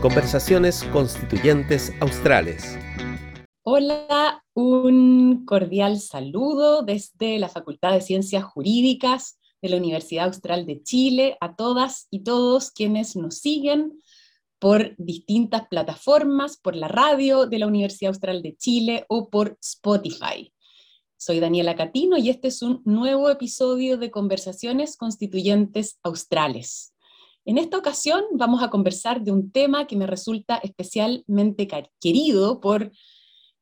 Conversaciones Constituyentes Australes. Hola, un cordial saludo desde la Facultad de Ciencias Jurídicas de la Universidad Austral de Chile a todas y todos quienes nos siguen por distintas plataformas, por la radio de la Universidad Austral de Chile o por Spotify. Soy Daniela Catino y este es un nuevo episodio de Conversaciones Constituyentes Australes. En esta ocasión vamos a conversar de un tema que me resulta especialmente querido por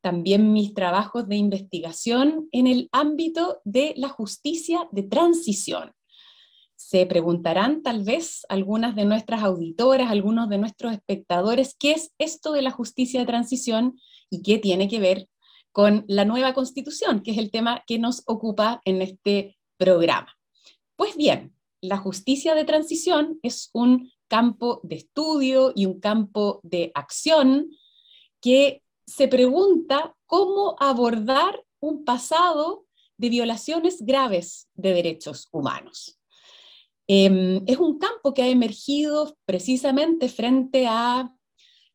también mis trabajos de investigación en el ámbito de la justicia de transición. Se preguntarán tal vez algunas de nuestras auditoras, algunos de nuestros espectadores, ¿qué es esto de la justicia de transición y qué tiene que ver con la nueva constitución, que es el tema que nos ocupa en este programa? Pues bien, la justicia de transición es un campo de estudio y un campo de acción que se pregunta cómo abordar un pasado de violaciones graves de derechos humanos. Em, es un campo que ha emergido precisamente frente a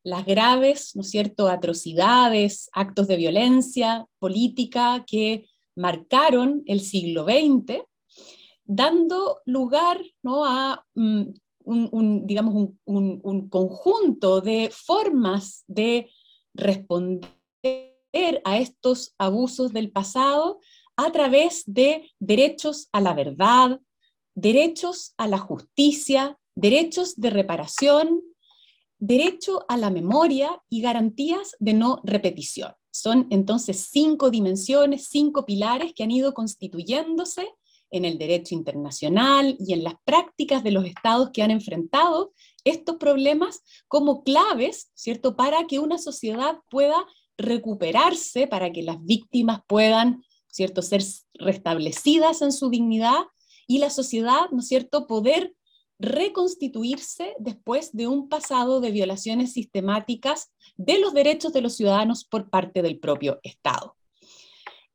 las graves, ¿no cierto?, atrocidades, actos de violencia política que marcaron el siglo XX dando lugar ¿no? a mm, un, digamos, un, conjunto de formas de responder a estos abusos del pasado a través de derechos a la verdad, derechos a la justicia, derechos de reparación, derecho a la memoria y garantías de no repetición. Son entonces cinco dimensiones, cinco pilares que han ido constituyéndose en el derecho internacional y en las prácticas de los estados que han enfrentado estos problemas como claves, ¿cierto?, para que una sociedad pueda recuperarse, para que las víctimas puedan, ¿cierto?, ser restablecidas en su dignidad y la sociedad, ¿no es cierto?, poder reconstituirse después de un pasado de violaciones sistemáticas de los derechos de los ciudadanos por parte del propio Estado.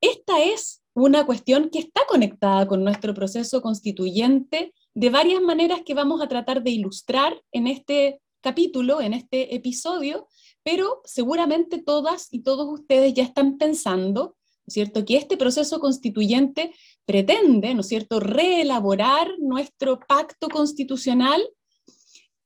Esta es una cuestión que está conectada con nuestro proceso constituyente de varias maneras que vamos a tratar de ilustrar en este capítulo, en este episodio, pero seguramente todas y todos ustedes ya están pensando, cierto?, que este proceso constituyente pretende, ¿no es cierto?, reelaborar nuestro pacto constitucional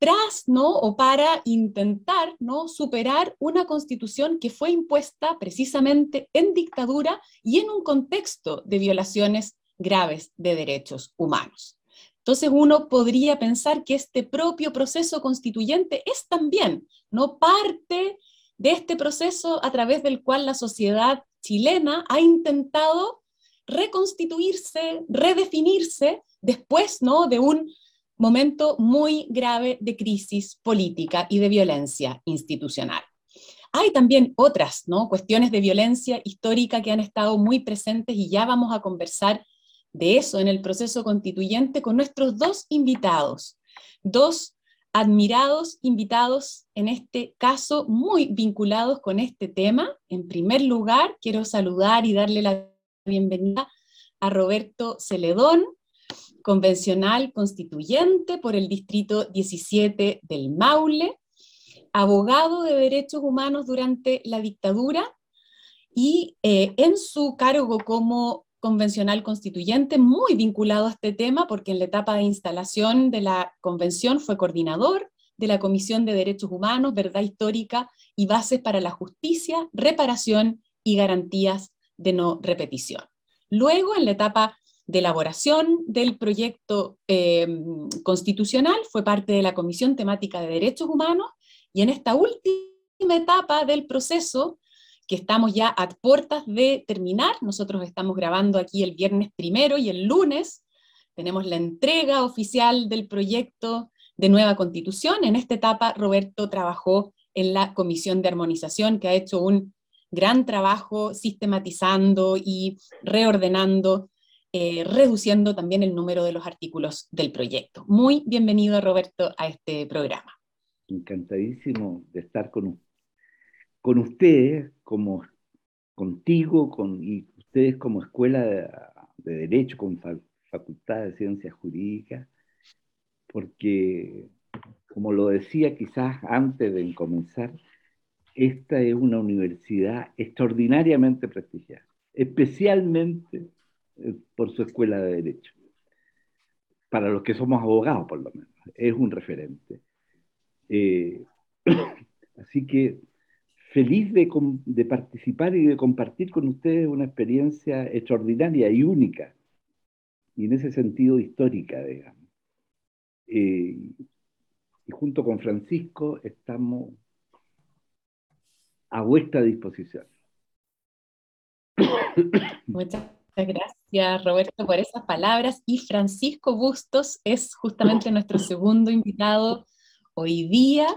tras, ¿no? O para intentar, ¿no? Superar una constitución que fue impuesta precisamente en dictadura y en un contexto de violaciones graves de derechos humanos. Entonces uno podría pensar que este propio proceso constituyente es también, ¿no? Parte de este proceso a través del cual la sociedad chilena ha intentado reconstituirse, redefinirse después, ¿no? De un momento muy grave de crisis política y de violencia institucional. Hay también otras ¿no? cuestiones de violencia histórica que han estado muy presentes y ya vamos a conversar de eso en el proceso constituyente con nuestros dos invitados, dos admirados invitados, en este caso muy vinculados con este tema. En primer lugar, quiero saludar y darle la bienvenida a Roberto Celedón, convencional constituyente por el Distrito 17 del Maule, abogado de derechos humanos durante la dictadura y eh, en su cargo como convencional constituyente, muy vinculado a este tema, porque en la etapa de instalación de la convención fue coordinador de la Comisión de Derechos Humanos, Verdad Histórica y Bases para la Justicia, Reparación y Garantías de No Repetición. Luego, en la etapa de elaboración del proyecto eh, constitucional, fue parte de la Comisión Temática de Derechos Humanos y en esta última etapa del proceso, que estamos ya a puertas de terminar, nosotros estamos grabando aquí el viernes primero y el lunes tenemos la entrega oficial del proyecto de nueva constitución. En esta etapa, Roberto trabajó en la Comisión de Armonización, que ha hecho un gran trabajo sistematizando y reordenando eh, reduciendo también el número de los artículos del proyecto. Muy bienvenido, Roberto, a este programa. Encantadísimo de estar con, con ustedes, como, contigo con, y ustedes como Escuela de, Derecho, con Facultad de Ciencias Jurídicas, porque como lo decía quizás antes de comenzar, esta es una universidad extraordinariamente prestigiada, especialmente por su escuela de Derecho. Para los que somos abogados, por lo menos, es un referente. Eh, así que feliz de, de, participar y de compartir con ustedes una experiencia extraordinaria y única, y en ese sentido histórica, digamos. Eh, y junto con Francisco estamos a vuestra disposición. Muchas gracias, Roberto, por esas palabras. Y Francisco Bustos es justamente nuestro segundo invitado hoy día,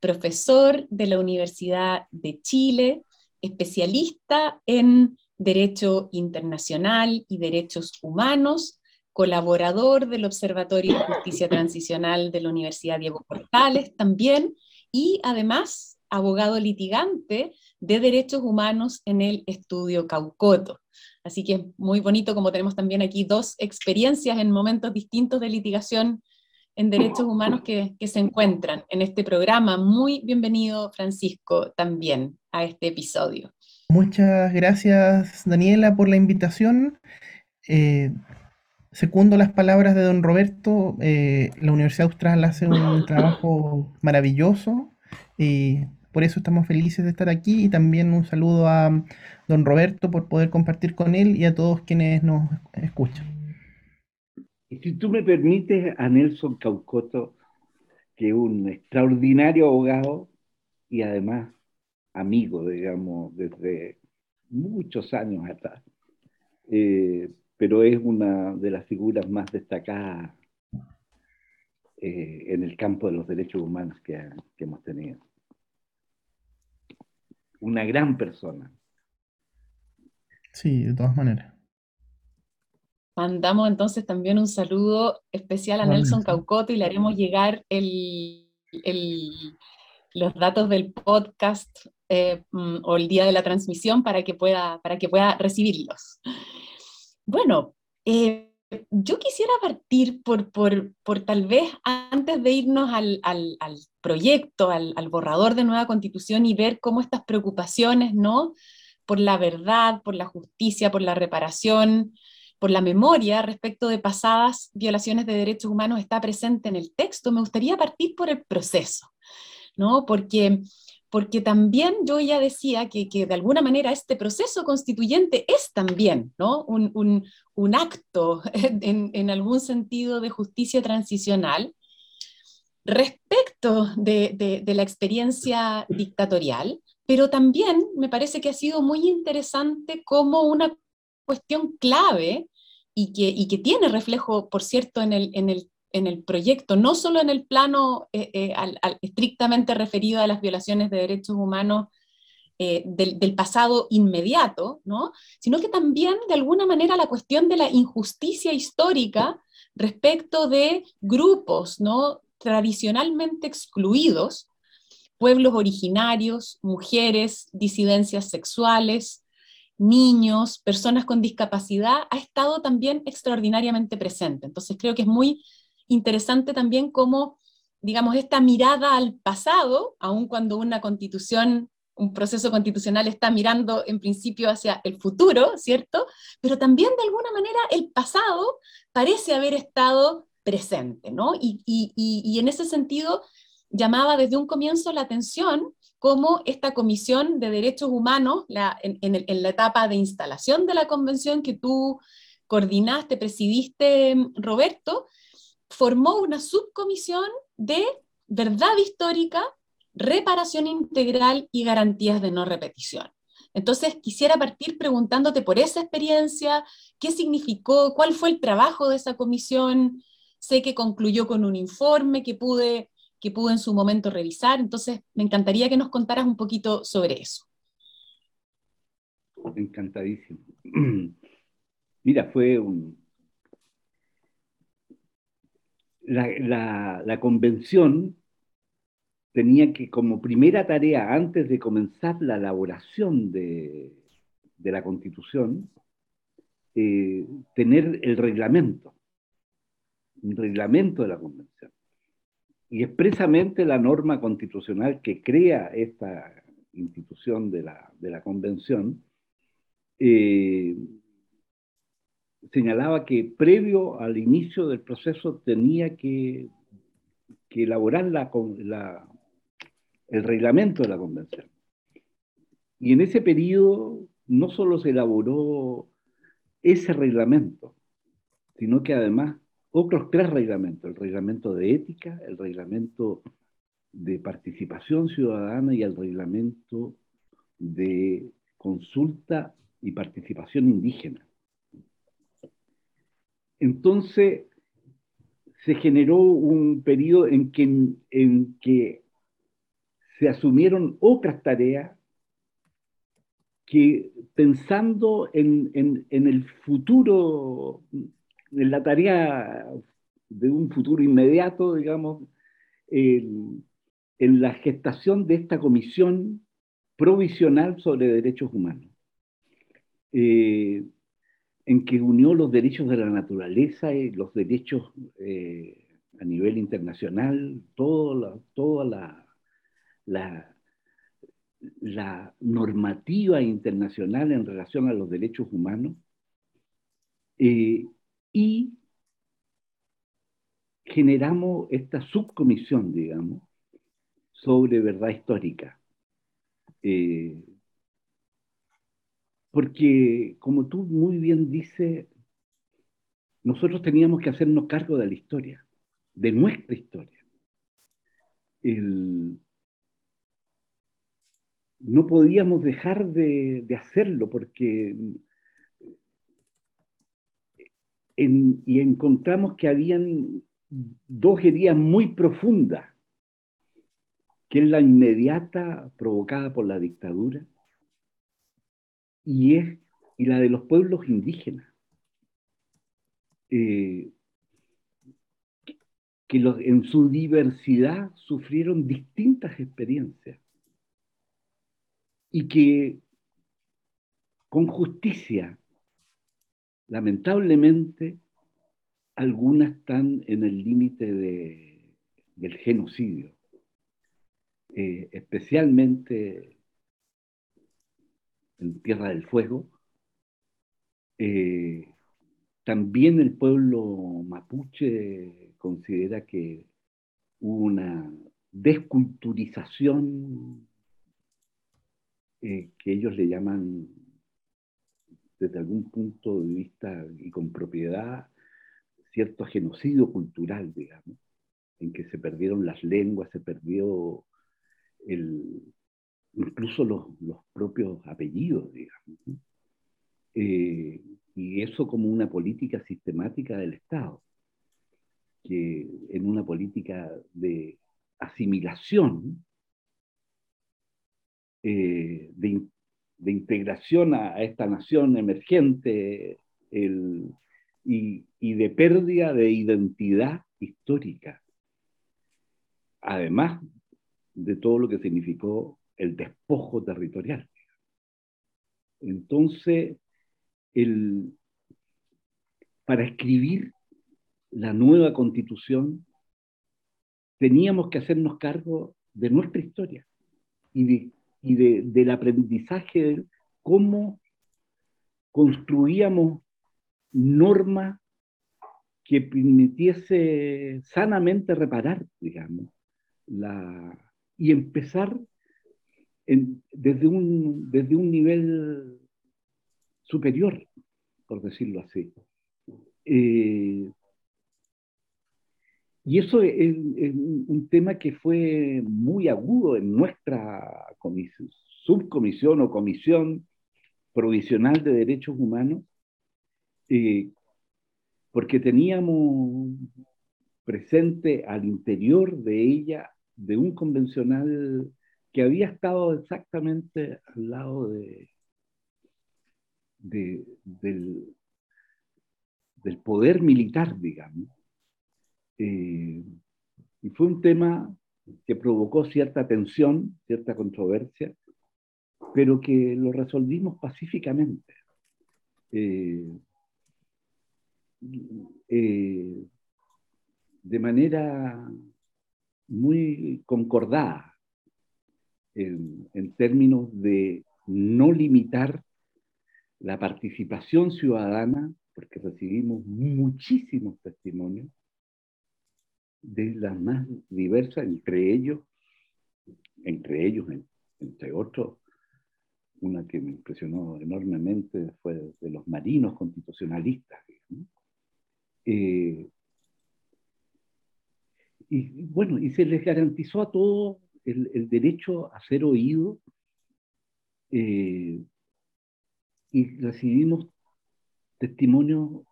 profesor de la Universidad de Chile, especialista en Derecho Internacional y Derechos Humanos, colaborador del Observatorio de Justicia Transicional de la Universidad Diego Portales también, y además abogado litigante de derechos humanos en el estudio Caucoto. Así que es muy bonito como tenemos también aquí dos experiencias en momentos distintos de litigación en derechos humanos que, se encuentran en este programa. Muy bienvenido, Francisco, también a este episodio. Muchas gracias, Daniela, por la invitación. Eh, secundo las palabras de don Roberto, eh, la Universidad Austral hace un trabajo maravilloso y por eso estamos felices de estar aquí y también un saludo a don Roberto por poder compartir con él y a todos quienes nos escuchan. Y si tú me permites, a Nelson Caucoto, que es un extraordinario abogado y además amigo, digamos, desde muchos años atrás, eh, pero es una de las figuras más destacadas eh, en el campo de los derechos humanos que hemos tenido una gran persona. Sí, de todas maneras. Mandamos entonces también un saludo especial a Nelson Caucoto y le haremos llegar el, los datos del podcast eh, mm, o el día de la transmisión para que pueda, para que pueda recibirlos. Bueno, eh, yo quisiera partir por, por, por, tal vez antes de irnos al, al, proyecto, al, al, borrador de nueva constitución y ver cómo estas preocupaciones, ¿no? Por la verdad, por la justicia, por la reparación, por la memoria respecto de pasadas violaciones de derechos humanos está presente en el texto, me gustaría partir por el proceso, ¿no? Porque porque también yo ya decía que, de alguna manera este proceso constituyente es también ¿no? un, acto en, algún sentido de justicia transicional respecto de, la experiencia dictatorial, pero también me parece que ha sido muy interesante como una cuestión clave y que, tiene reflejo, por cierto, en el, en el en el proyecto, no solo en el plano eh, eh, estrictamente referido a las violaciones de derechos humanos eh, del, pasado inmediato, ¿no? sino que también de alguna manera la cuestión de la injusticia histórica respecto de grupos ¿no? tradicionalmente excluidos, pueblos originarios, mujeres, disidencias sexuales, niños, personas con discapacidad, ha estado también extraordinariamente presente. Entonces creo que es muy interesante también cómo, digamos, esta mirada al pasado, aun cuando una constitución, un proceso constitucional está mirando en principio hacia el futuro, ¿cierto? Pero también de alguna manera el pasado parece haber estado presente, ¿no? Y, y, en ese sentido llamaba desde un comienzo la atención cómo esta Comisión de Derechos Humanos, en, en, la etapa de instalación de la convención que tú coordinaste, presidiste, Roberto, formó una subcomisión de verdad histórica, reparación integral y garantías de no repetición. Entonces, quisiera partir preguntándote por esa experiencia, qué significó, cuál fue el trabajo de esa comisión. Sé que concluyó con un informe que pude, que pude en su momento revisar, entonces me encantaría que nos contaras un poquito sobre eso. Encantadísimo. Mira, fue un, la, convención tenía que, como primera tarea, antes de comenzar la elaboración de, la constitución, eh, tener el reglamento, un reglamento de la convención. y expresamente la norma constitucional que crea esta institución de la, convención, eh, señalaba que previo al inicio del proceso tenía que, elaborar la, el reglamento de la convención. Y en ese periodo no solo se elaboró ese reglamento, sino que además otros tres reglamentos, el reglamento de ética, el reglamento de participación ciudadana y el reglamento de consulta y participación indígena. Entonces, se generó un periodo en que, se asumieron otras tareas que pensando en, el futuro, en la tarea de un futuro inmediato, digamos, en, la gestación de esta comisión provisional sobre derechos humanos, eh, en que unió los derechos de la naturaleza y los derechos eh, a nivel internacional, toda toda la, la la normativa internacional en relación a los derechos humanos eh, y generamos esta subcomisión, digamos, sobre verdad histórica. Eh, porque, como tú muy bien dices, nosotros teníamos que hacernos cargo de la historia, de nuestra historia. No podíamos dejar de, hacerlo porque y encontramos que habían dos heridas muy profundas, que es la inmediata provocada por la dictadura y, es, y la de los pueblos indígenas, eh, que en su diversidad sufrieron distintas experiencias. Y que con justicia, lamentablemente, algunas están en el límite del genocidio, eh, especialmente en Tierra del Fuego. Eh, también el pueblo mapuche considera que hubo una desculturización eh, que ellos le llaman, desde algún punto de vista y con propiedad, cierto genocidio cultural, digamos, en que se perdieron las lenguas, se perdió el, incluso los, los, propios apellidos, digamos. Eh, y eso como una política sistemática del Estado, que en una política de asimilación eh, de, integración a, esta nación emergente y, de pérdida de identidad histórica. Además de todo lo que significó el despojo territorial. Entonces, el, para escribir la nueva constitución, teníamos que hacernos cargo de nuestra historia y de y del aprendizaje de cómo construíamos normas que permitiese sanamente reparar, digamos, la, y empezar desde, un, desde un nivel superior, por decirlo así. Eh, y eso es, un tema que fue muy agudo en nuestra subcomisión o comisión provisional de derechos humanos, eh, porque teníamos presente al interior de ella de un convencional que había estado exactamente al lado de, del, poder militar, digamos, eh, y fue un tema que provocó cierta tensión, cierta controversia, pero que lo resolvimos pacíficamente. Eh, eh, de manera muy concordada en, términos de no limitar la participación ciudadana, porque recibimos muchísimos testimonios de las más diversas, entre ellos, entre ellos, entre otros, una que me impresionó enormemente fue de los marinos constitucionalistas. Eh, y bueno, y se les garantizó a todos el, derecho a ser oído eh, y recibimos testimonios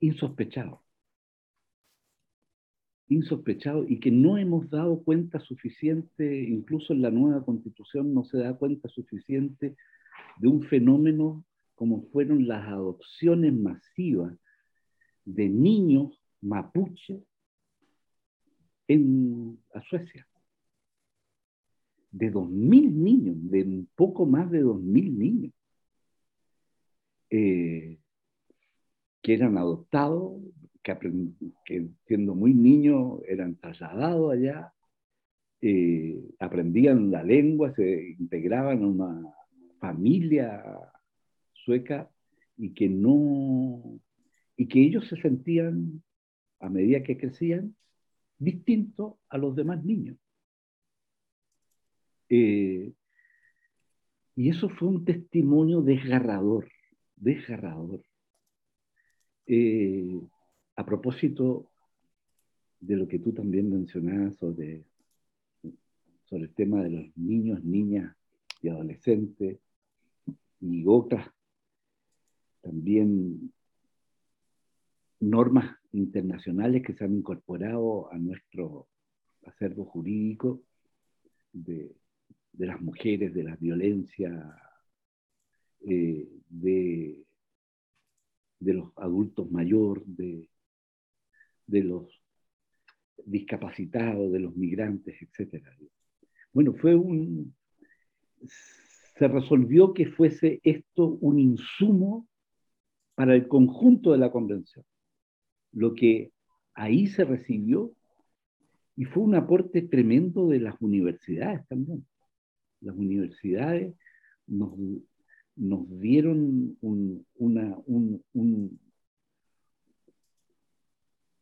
insospechados, insospechados y que no hemos dado cuenta suficiente, incluso en la nueva constitución no se da cuenta suficiente de un fenómeno como fueron las adopciones masivas de niños mapuches en a Suecia. De 2.000 niños, de un poco más de 2.000 niños, eh, que eran adoptados, que, siendo muy niños eran trasladados allá, eh, aprendían la lengua, se integraban a una familia sueca y que no, y que ellos se sentían, a medida que crecían, distintos a los demás niños. Eh, y eso fue un testimonio desgarrador, desgarrador. Eh, a propósito de lo que tú también mencionabas sobre, sobre el tema de los niños, niñas y adolescentes y otras también normas internacionales que se han incorporado a nuestro acervo jurídico de, las mujeres, de la violencia, eh, de, de, los adultos mayores, de, de los discapacitados, de los migrantes, etc. Bueno, fue un... Se resolvió que fuese esto un insumo para el conjunto de la convención lo que ahí se recibió y fue un aporte tremendo de las universidades también. Las universidades nos, dieron una,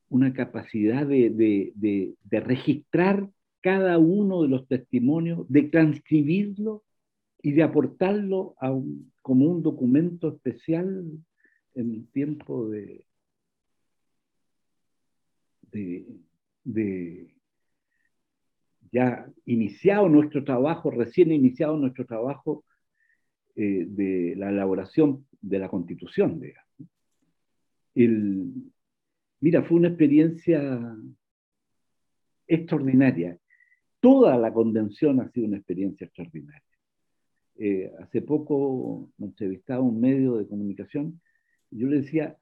una capacidad de, registrar cada uno de los testimonios, de transcribirlo y de aportarlo como un documento especial en el tiempo de, de, ya iniciado nuestro trabajo, recién iniciado nuestro trabajo eh, de la elaboración de la constitución. El, mira, fue una experiencia extraordinaria. Toda la convención ha sido una experiencia extraordinaria. Eh, hace poco me entrevistaba un medio de comunicación y yo le decía,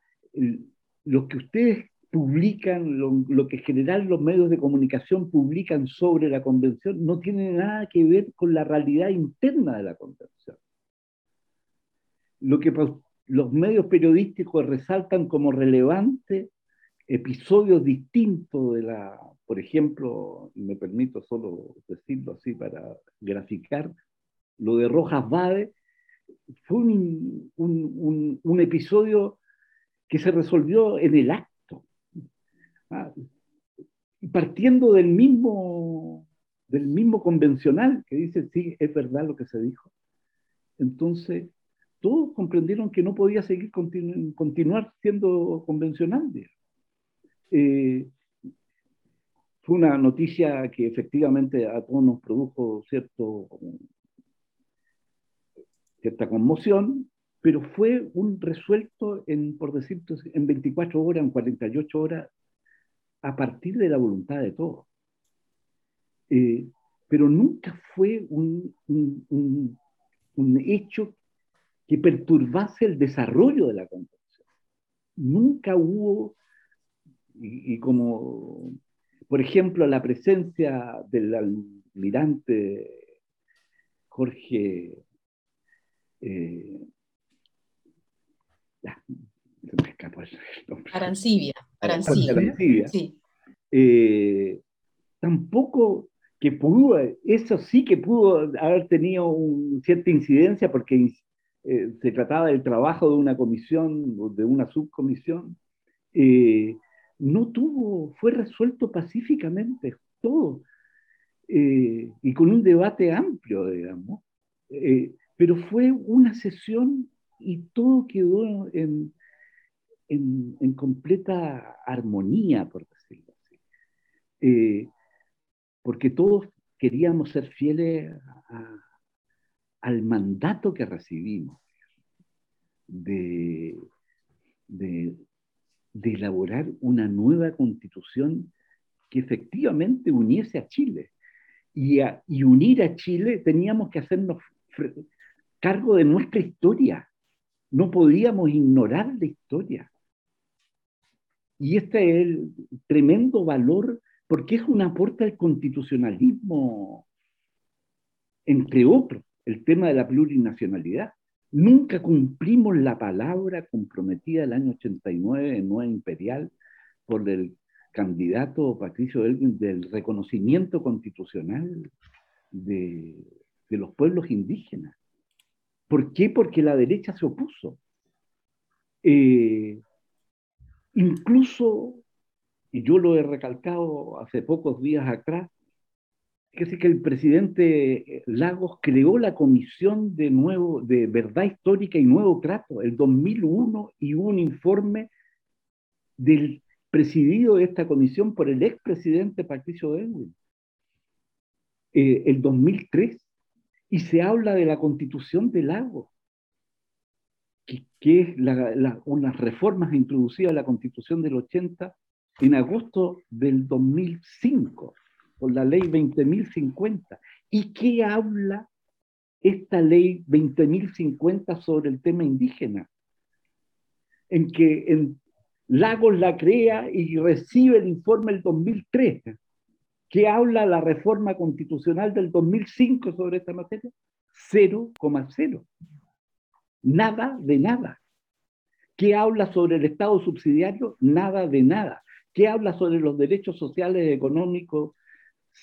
lo que ustedes publican, lo, que en general los medios de comunicación publican sobre la convención, no tiene nada que ver con la realidad interna de la convención. Lo que los medios periodísticos resaltan como relevante episodios distintos de la, por ejemplo, y me permito solo decirlo así para graficar, lo de Rojas Bade, fue un, episodio que se resolvió en el acto Ah, partiendo del mismo, del mismo convencional que dice, sí, es verdad lo que se dijo. Entonces, todos comprendieron que no podía seguir continuar siendo convencional. Eh, fue una noticia que efectivamente a todos nos produjo cierto, cierta conmoción, pero fue un resuelto en, por decirlo, en 24 horas, en 48 horas, a partir de la voluntad de todos. Eh, pero nunca fue un, hecho que perturbase el desarrollo de la convención. Nunca hubo, y, como, por ejemplo, la presencia del almirante Jorge eh. Arancibia. Arancibia. Sí. Eh, tampoco que pudo, eso sí que pudo haber tenido un, cierta incidencia porque eh, se trataba del trabajo de una comisión, de una subcomisión, eh, no tuvo, fue resuelto pacíficamente todo, eh, y con un debate amplio, digamos, pero fue una sesión y todo quedó en, en, completa armonía, por decirlo así porque todos queríamos ser fieles al mandato que recibimos de, de, elaborar una nueva constitución que efectivamente uniese a Chile. Y, y unir a Chile teníamos que hacernos cargo de nuestra historia. No podíamos ignorar la historia. Y este es el tremendo valor porque es un aporte al constitucionalismo, entre otros, el tema de la plurinacionalidad. Nunca cumplimos la palabra comprometida el año 89 en Nueva Imperial por el candidato Patricio Elwin del reconocimiento constitucional de, los pueblos indígenas. ¿Por qué? Porque la derecha se opuso. Eh, incluso y yo lo he recalcado hace pocos días atrás, que es que el presidente eh, Lagos creó la comisión de nuevo de verdad histórica y nuevo trato el 2001 y hubo un informe del presidido de esta comisión por el expresidente Patricio Edwin eh, el 2003 y se habla de la constitución de Lagos que, que es la, unas reformas introducidas a la constitución del 80 en agosto del 2005 por la ley 20.050. ¿Y qué habla esta ley 20.050 sobre el tema indígena? En que en Lagos la crea y recibe el informe del 2003. ¿Qué habla la reforma constitucional del 2005 sobre esta materia? 0,0. Nada de nada. ¿Qué habla sobre el Estado subsidiario? Nada de nada. ¿Qué habla sobre los derechos sociales y económicos?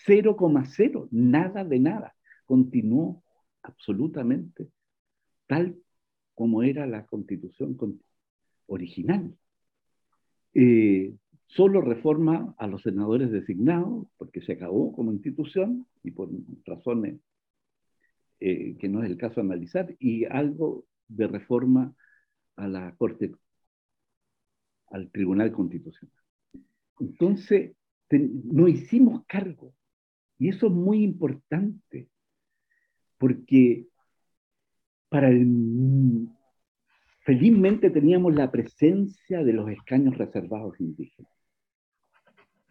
0,0, nada de nada. Continuó absolutamente tal como era la constitución original. Eh, solo reforma a los senadores designados, porque se acabó como institución y por razones eh, que no es el caso analizar, y algo de reforma a la Corte, al Tribunal Constitucional. Entonces, no hicimos cargo. Y eso es muy importante, porque para el, felizmente teníamos la presencia de los escaños reservados indígenas,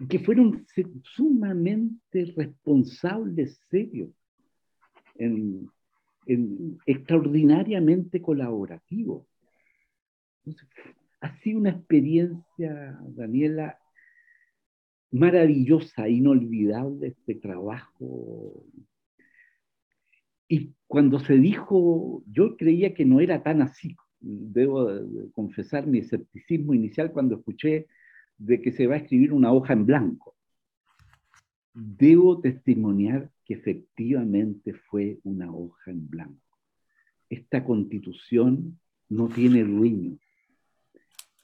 que fueron sumamente responsables, serios, extraordinariamente colaborativos. ha sido una experiencia, Daniela, maravillosa, inolvidable este trabajo. Y cuando se dijo, yo creía que no era tan así. Debo confesar mi escepticismo inicial cuando escuché de que se va a escribir una hoja en blanco. Debo testimoniar que efectivamente fue una hoja en blanco. Esta constitución no tiene dueño,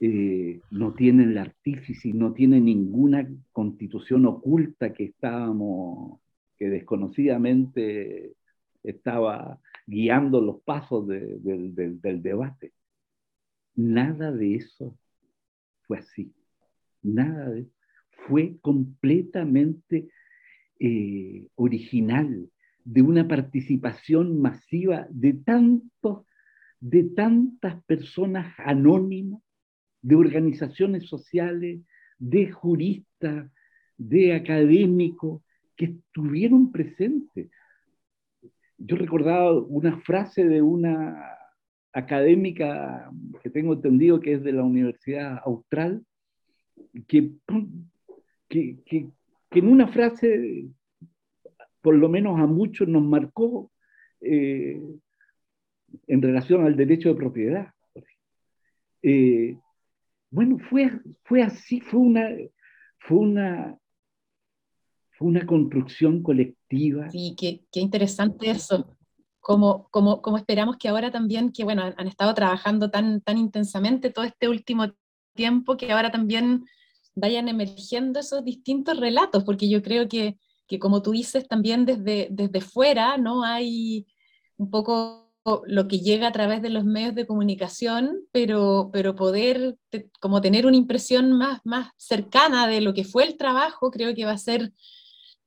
eh, no tienen el artífice, no tiene ninguna constitución oculta que estábamos, que desconocidamente estaba guiando los pasos del debate. Nada de eso fue así. Nada de Fue completamente eh, original, de una participación masiva de tantos, de tantas personas anónimas de organizaciones sociales, de juristas, de académicos que estuvieron presentes. Yo recordaba una frase de una académica que tengo entendido que es de la Universidad Austral, que, que, en una frase, por lo menos a muchos, nos marcó eh, en relación al derecho de propiedad. Eh, bueno, fue, fue así, fue una, fue una, fue una construcción colectiva. Sí, qué, qué interesante eso. Como, como, como, esperamos que ahora también, que bueno, han, estado trabajando tan, tan intensamente todo este último tiempo, que ahora también vayan emergiendo esos distintos relatos, porque yo creo que, que como tú dices, también desde, desde fuera, ¿no? Hay un poco lo que llega a través de los medios de comunicación, pero, pero poder como tener una impresión más, más cercana de lo que fue el trabajo, creo que va a ser,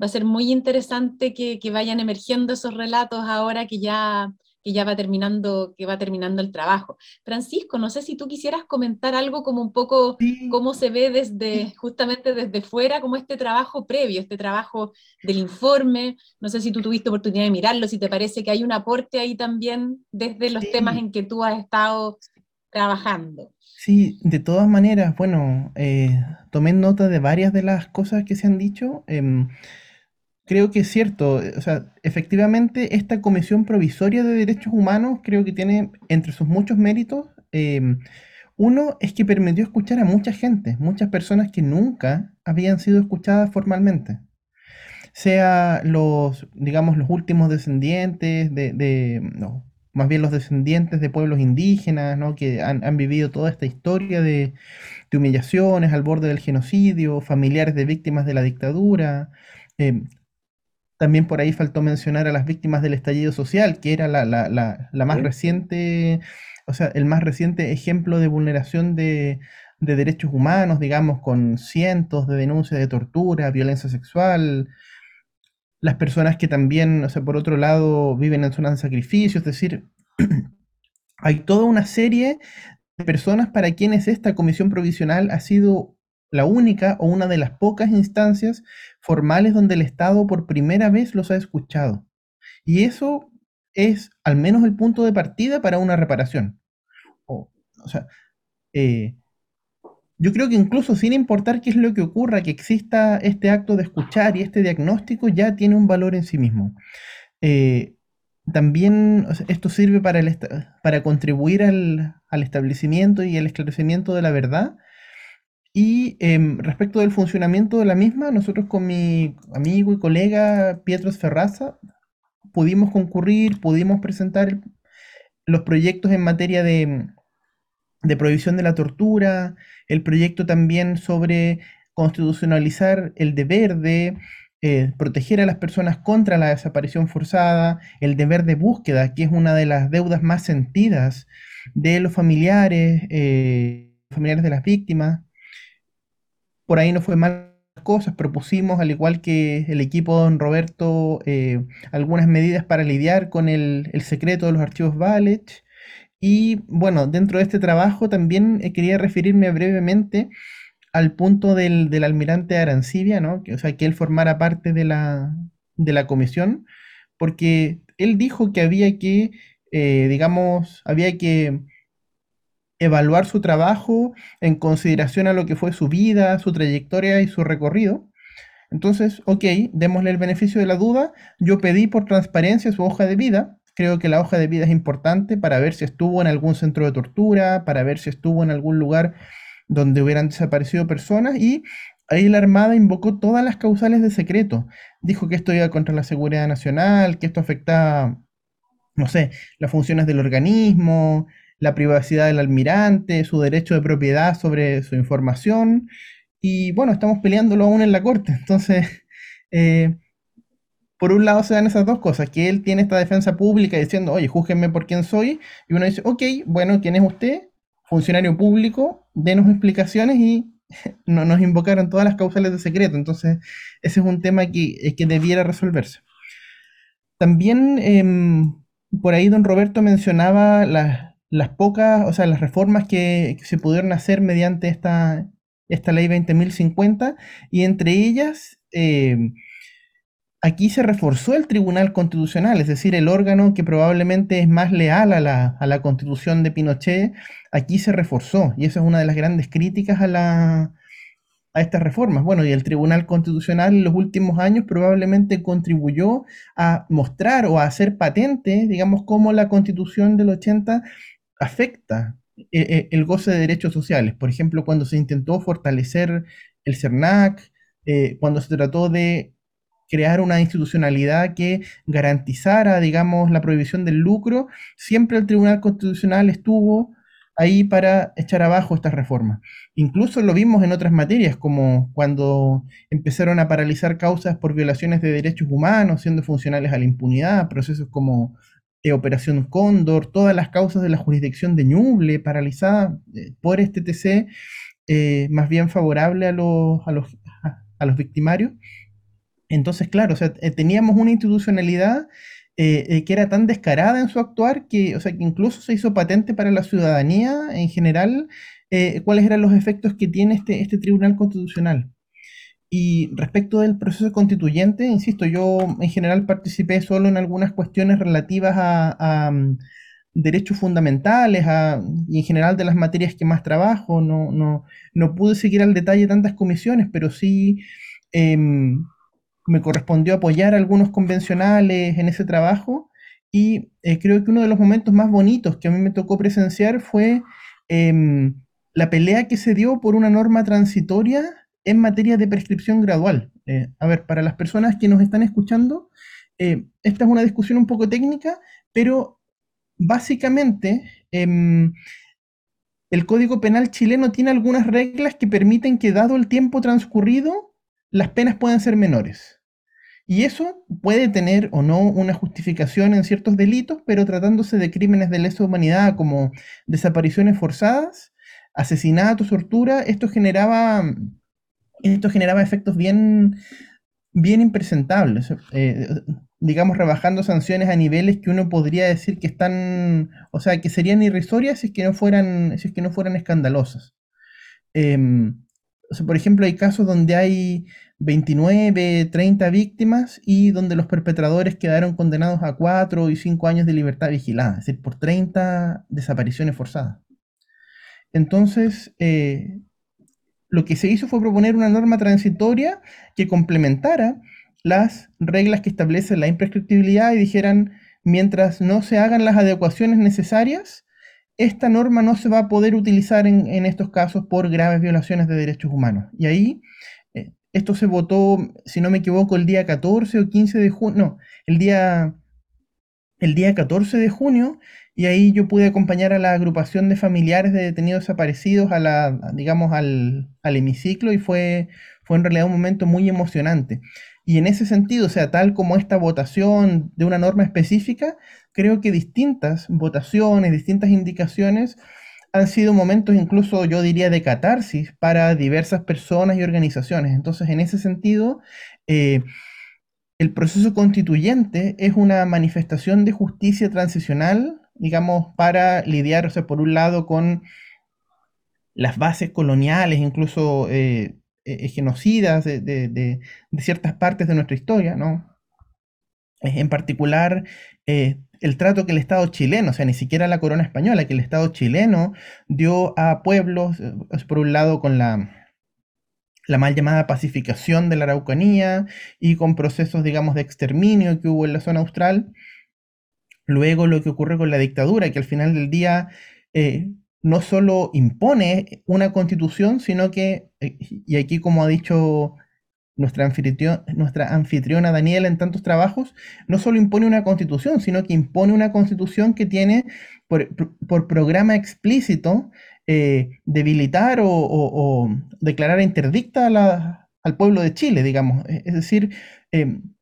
va a ser muy interesante que, que vayan emergiendo esos relatos ahora que ya, que ya va terminando, que va terminando el trabajo. Francisco, no sé si tú quisieras comentar algo como un poco cómo se ve desde, justamente desde fuera, como este trabajo previo, este trabajo del informe. No sé si tú tuviste oportunidad de mirarlo, si te parece que hay un aporte ahí también desde los temas en que tú has estado trabajando. Sí, de todas maneras, bueno, eh, tomé nota de varias de las cosas que se han dicho. Em, creo que es cierto, o sea, efectivamente esta Comisión Provisoria de Derechos Humanos creo que tiene entre sus muchos méritos, em, uno es que permitió escuchar a mucha gente, muchas personas que nunca habían sido escuchadas formalmente. Sea los, digamos, los últimos descendientes de, no, más bien los descendientes de pueblos indígenas, ¿no? que han, vivido toda esta historia de, de, humillaciones al borde del genocidio, familiares de víctimas de la dictadura, em, también por ahí faltó mencionar a las víctimas del estallido social, que era la, más reciente, o sea, el más reciente ejemplo de vulneración de, derechos humanos, digamos, con cientos de denuncias de tortura, violencia sexual, las personas que también, o sea, por otro lado, viven en zonas de sacrificio, es decir, hay toda una serie de personas para quienes esta comisión provisional ha sido la única o una de las pocas instancias formales donde el Estado por primera vez los ha escuchado. Y eso es al menos el punto de partida para una reparación. O, sea, eh, yo creo que incluso sin importar qué es lo que ocurra, que exista este acto de escuchar y este diagnóstico ya tiene un valor en sí mismo. Eh, también esto sirve para, para contribuir al, al, establecimiento y al esclarecimiento de la verdad y em, respecto del funcionamiento de la misma, nosotros con mi amigo y colega Pietros Ferraza pudimos concurrir, pudimos presentar los proyectos en materia de, prohibición de la tortura, el proyecto también sobre constitucionalizar el deber de eh, proteger a las personas contra la desaparición forzada, el deber de búsqueda, que es una de las deudas más sentidas de los familiares, eh, familiares de las víctimas, por ahí no fue mal cosas, propusimos, al igual que el equipo de don Roberto, eh, algunas medidas para lidiar con el, secreto de los archivos Valech. Y bueno, dentro de este trabajo también eh, quería referirme brevemente al punto del, almirante Arancibia, ¿no? Que, o sea, que él formara parte de la, de la comisión, porque él dijo que había que, eh, digamos, había que evaluar su trabajo en consideración a lo que fue su vida, su trayectoria y su recorrido. Entonces, ok, démosle el beneficio de la duda. Yo pedí por transparencia su hoja de vida. Creo que la hoja de vida es importante para ver si estuvo en algún centro de tortura, para ver si estuvo en algún lugar donde hubieran desaparecido personas y ahí la Armada invocó todas las causales de secreto. Dijo que esto iba contra la seguridad nacional, que esto afectaba, no sé, las funciones del organismo, la privacidad del almirante, su derecho de propiedad sobre su información. Y bueno, estamos peleándolo aún en la corte. Entonces, eh, por un lado se dan esas dos cosas, que él tiene esta defensa pública diciendo, oye, júzguenme por quién soy, y uno dice, ok, bueno, ¿quién es usted? Funcionario público, denos explicaciones y no, nos invocaron todas las causales de secreto. Entonces, ese es un tema que, eh, que debiera resolverse. También em, por ahí don Roberto mencionaba las las pocas, o sea, las reformas que, se pudieron hacer mediante esta, esta ley 20.050 y entre ellas eh, aquí se reforzó el Tribunal Constitucional, es decir, el órgano que probablemente es más leal a la, a la constitución de Pinochet, aquí se reforzó y esa es una de las grandes críticas a, la, a estas reformas. Bueno, y el Tribunal Constitucional en los últimos años probablemente contribuyó a mostrar o a hacer patente, digamos, cómo la constitución del 80 afecta eh, eh, el goce de derechos sociales. Por ejemplo, cuando se intentó fortalecer el CERNAC, eh, cuando se trató de crear una institucionalidad que garantizara, digamos, la prohibición del lucro, siempre el Tribunal Constitucional estuvo ahí para echar abajo estas reformas. Incluso lo vimos en otras materias, como cuando empezaron a paralizar causas por violaciones de derechos humanos, siendo funcionales a la impunidad, procesos como eh, Operación Cóndor, todas las causas de la jurisdicción de Ñuble paralizada eh, por este TC, eh, más bien favorable a los, a los, a los victimarios. Entonces, claro, o sea, teníamos una institucionalidad que era tan descarada en su actuar que, o sea, que incluso se hizo patente para la ciudadanía en general cuáles eran los efectos que tiene este, este Tribunal Constitucional. Y respecto del proceso constituyente, insisto, yo en general participé solo en algunas cuestiones relativas a, mm, derechos fundamentales y en general de las materias que más trabajo. No, no, no pude seguir al detalle tantas comisiones, pero sí em, me correspondió apoyar a algunos convencionales en ese trabajo y eh, creo que uno de los momentos más bonitos que a mí me tocó presenciar fue em, la pelea que se dio por una norma transitoria en materia de prescripción gradual. Eh, a ver, para las personas que nos están escuchando, eh, esta es una discusión un poco técnica, pero básicamente em, el Código Penal chileno tiene algunas reglas que permiten que dado el tiempo transcurrido, las penas puedan ser menores. Y eso puede tener o no una justificación en ciertos delitos, pero tratándose de crímenes de lesa humanidad como desapariciones forzadas, asesinatos, tortura, esto generaba, esto generaba efectos bien, bien impresentables, eh, digamos, rebajando sanciones a niveles que uno podría decir que están, o sea, que serían irrisorias si es que no fueran, si es que no fueran escandalosas. Em, por ejemplo, hay casos donde hay 29, 30 víctimas y donde los perpetradores quedaron condenados a 4 y 5 años de libertad vigilada, es decir, por 30 desapariciones forzadas. Entonces, eh, lo que se hizo fue proponer una norma transitoria que complementara las reglas que establecen la imprescriptibilidad y dijeran, mientras no se hagan las adecuaciones necesarias, esta norma no se va a poder utilizar en, estos casos por graves violaciones de derechos humanos. Y ahí esto se votó, si no me equivoco, el día 14 o 15 de junio, no, el día, el día 14 de junio, y ahí yo pude acompañar a la agrupación de familiares de detenidos desaparecidos a la, digamos, al, hemiciclo y fue, fue en realidad un momento muy emocionante. Y en ese sentido, o sea, tal como esta votación de una norma específica, creo que distintas votaciones, distintas indicaciones han sido momentos incluso, yo diría, de catarsis para diversas personas y organizaciones. Entonces, en ese sentido, eh, el proceso constituyente es una manifestación de justicia transicional, digamos, para lidiar, o sea, por un lado, con las bases coloniales, incluso eh, eh, genocidas de, de, ciertas partes de nuestra historia, ¿no? En particular, el trato que el Estado chileno, o sea, ni siquiera la corona española, que el Estado chileno dio a pueblos, eh, por un lado con la, la mal llamada pacificación de la Araucanía y con procesos, digamos, de exterminio que hubo en la zona austral. Luego lo que ocurre con la dictadura, que al final del día eh, no solo impone una constitución, sino que, eh, y aquí como ha dicho nuestra, nuestra anfitriona Daniela en tantos trabajos, no solo impone una constitución, sino que impone una constitución que tiene por, programa explícito eh, debilitar o, declarar interdicta al pueblo de Chile, digamos. Es decir, em,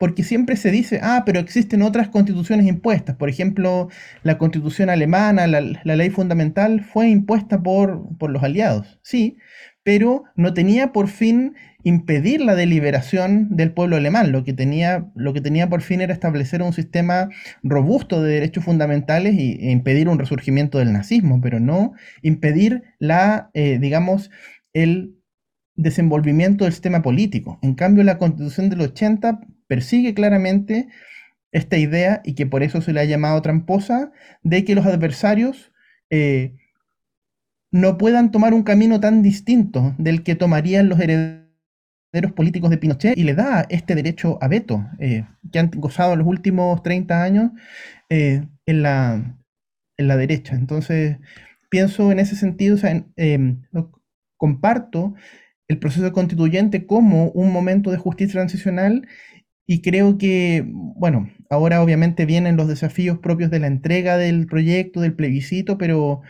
porque siempre se dice, ah, pero existen otras constituciones impuestas. Por ejemplo, la constitución alemana, la, ley fundamental, fue impuesta por, por los aliados. Sí, pero no tenía por fin impedir la deliberación del pueblo alemán. Lo que tenía, lo que tenía por fin era establecer un sistema robusto de derechos fundamentales y, e impedir un resurgimiento del nazismo, pero no impedir la, eh, digamos, el desenvolvimiento del sistema político. En cambio, la constitución del 80 persigue claramente esta idea y que por eso se le ha llamado tramposa, de que los adversarios eh, no puedan tomar un camino tan distinto del que tomarían los herederos políticos de Pinochet y le da este derecho a veto eh, que han gozado en los últimos 30 años eh, en, la, en la derecha. Entonces, pienso en ese sentido, o sea, em, comparto el proceso constituyente como un momento de justicia transicional y creo que, bueno, ahora obviamente vienen los desafíos propios de la entrega del proyecto, del plebiscito, pero,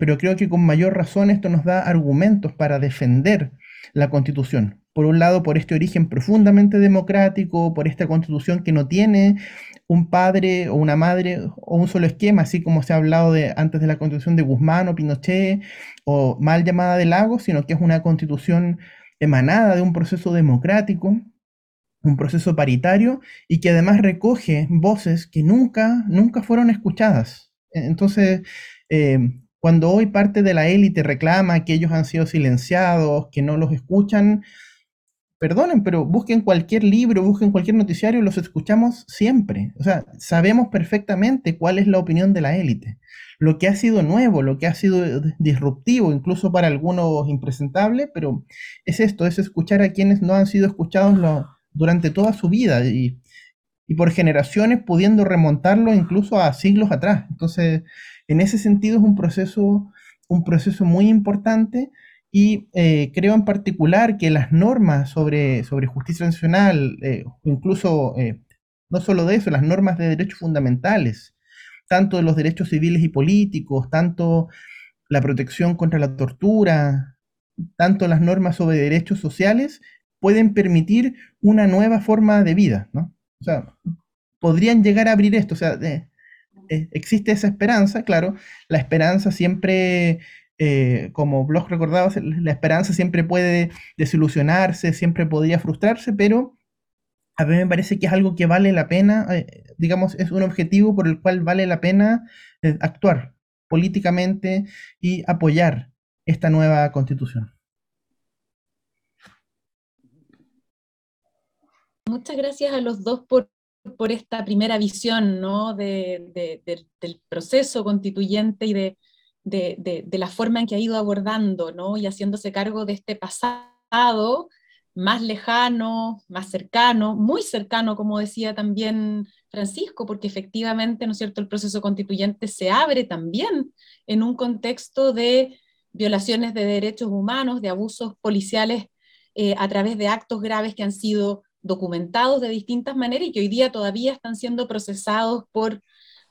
pero creo que con mayor razón esto nos da argumentos para defender la constitución. Por un lado, por este origen profundamente democrático, por esta constitución que no tiene un padre o una madre o un solo esquema, así como se ha hablado de, antes de la constitución de Guzmán o Pinochet o mal llamada de Lagos, sino que es una constitución emanada de un proceso democrático, un proceso paritario y que además recoge voces que nunca, nunca fueron escuchadas. Entonces, eh, cuando hoy parte de la élite reclama que ellos han sido silenciados, que no los escuchan, perdonen, pero busquen cualquier libro, busquen cualquier noticiario, los escuchamos siempre. O sea, sabemos perfectamente cuál es la opinión de la élite. Lo que ha sido nuevo, lo que ha sido disruptivo, incluso para algunos impresentable, pero es esto, es escuchar a quienes no han sido escuchados durante toda su vida y, y por generaciones pudiendo remontarlo incluso a siglos atrás. Entonces, en ese sentido es un proceso, un proceso muy importante y eh, creo en particular que las normas sobre, sobre justicia nacional, eh, incluso eh, no solo de eso, las normas de derechos fundamentales, tanto de los derechos civiles y políticos, tanto la protección contra la tortura, tanto las normas sobre derechos sociales, pueden permitir una nueva forma de vida, ¿no? O sea, podrían llegar a abrir esto, o sea, eh, existe esa esperanza, claro, la esperanza siempre, eh, como Bloch recordaba, la esperanza siempre puede desilusionarse, siempre podría frustrarse, pero a mí me parece que es algo que vale la pena, eh, digamos, es un objetivo por el cual vale la pena actuar políticamente y apoyar esta nueva constitución. Muchas gracias a los dos por por esta primera visión ¿no? de, del proceso constituyente y de, la forma en que ha ido abordando ¿no? y haciéndose cargo de este pasado más lejano, más cercano, muy cercano, como decía también Francisco, porque efectivamente, ¿no es cierto?, el proceso constituyente se abre también en un contexto de violaciones de derechos humanos, de abusos policiales eh, a través de actos graves que han sido documentados de distintas maneras y que hoy día todavía están siendo procesados por,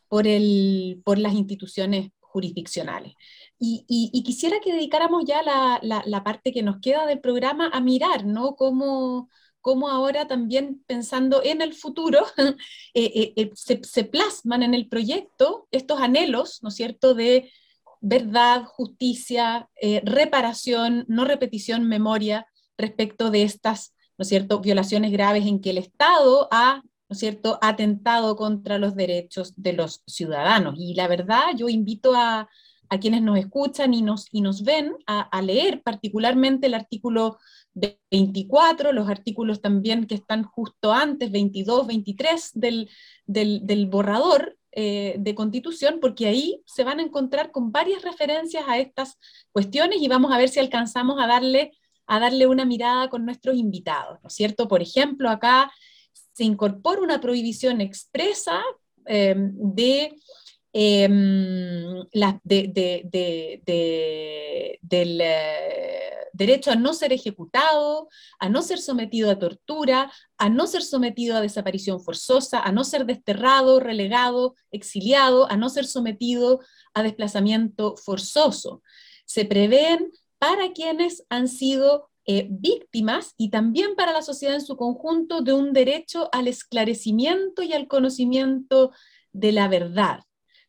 por, el, por las instituciones jurisdiccionales. Y, quisiera que dedicáramos ya la, la, parte que nos queda del programa a mirar, ¿no? Cómo, cómo ahora también pensando en el futuro, eh, eh, eh, se, plasman en el proyecto estos anhelos, ¿no cierto?, de verdad, justicia, reparación, no repetición, memoria respecto de estas ¿no es cierto?, violaciones graves en que el Estado ha, ¿no es cierto?, atentado contra los derechos de los ciudadanos. Y la verdad, yo invito a, a quienes nos escuchan y nos, y nos ven a, leer particularmente el artículo 24, los artículos también que están justo antes, 22, 23 del, del, del borrador eh, de constitución, porque ahí se van a encontrar con varias referencias a estas cuestiones y vamos a ver si alcanzamos a darle a darle una mirada con nuestros invitados, ¿no es cierto? Por ejemplo, acá se incorpora una prohibición expresa em, de, em, del eh, derecho a no ser ejecutado, a no ser sometido a tortura, a no ser sometido a desaparición forzosa, a no ser desterrado, relegado, exiliado, a no ser sometido a desplazamiento forzoso. Se prevén para quienes han sido eh, víctimas y también para la sociedad en su conjunto de un derecho al esclarecimiento y al conocimiento de la verdad.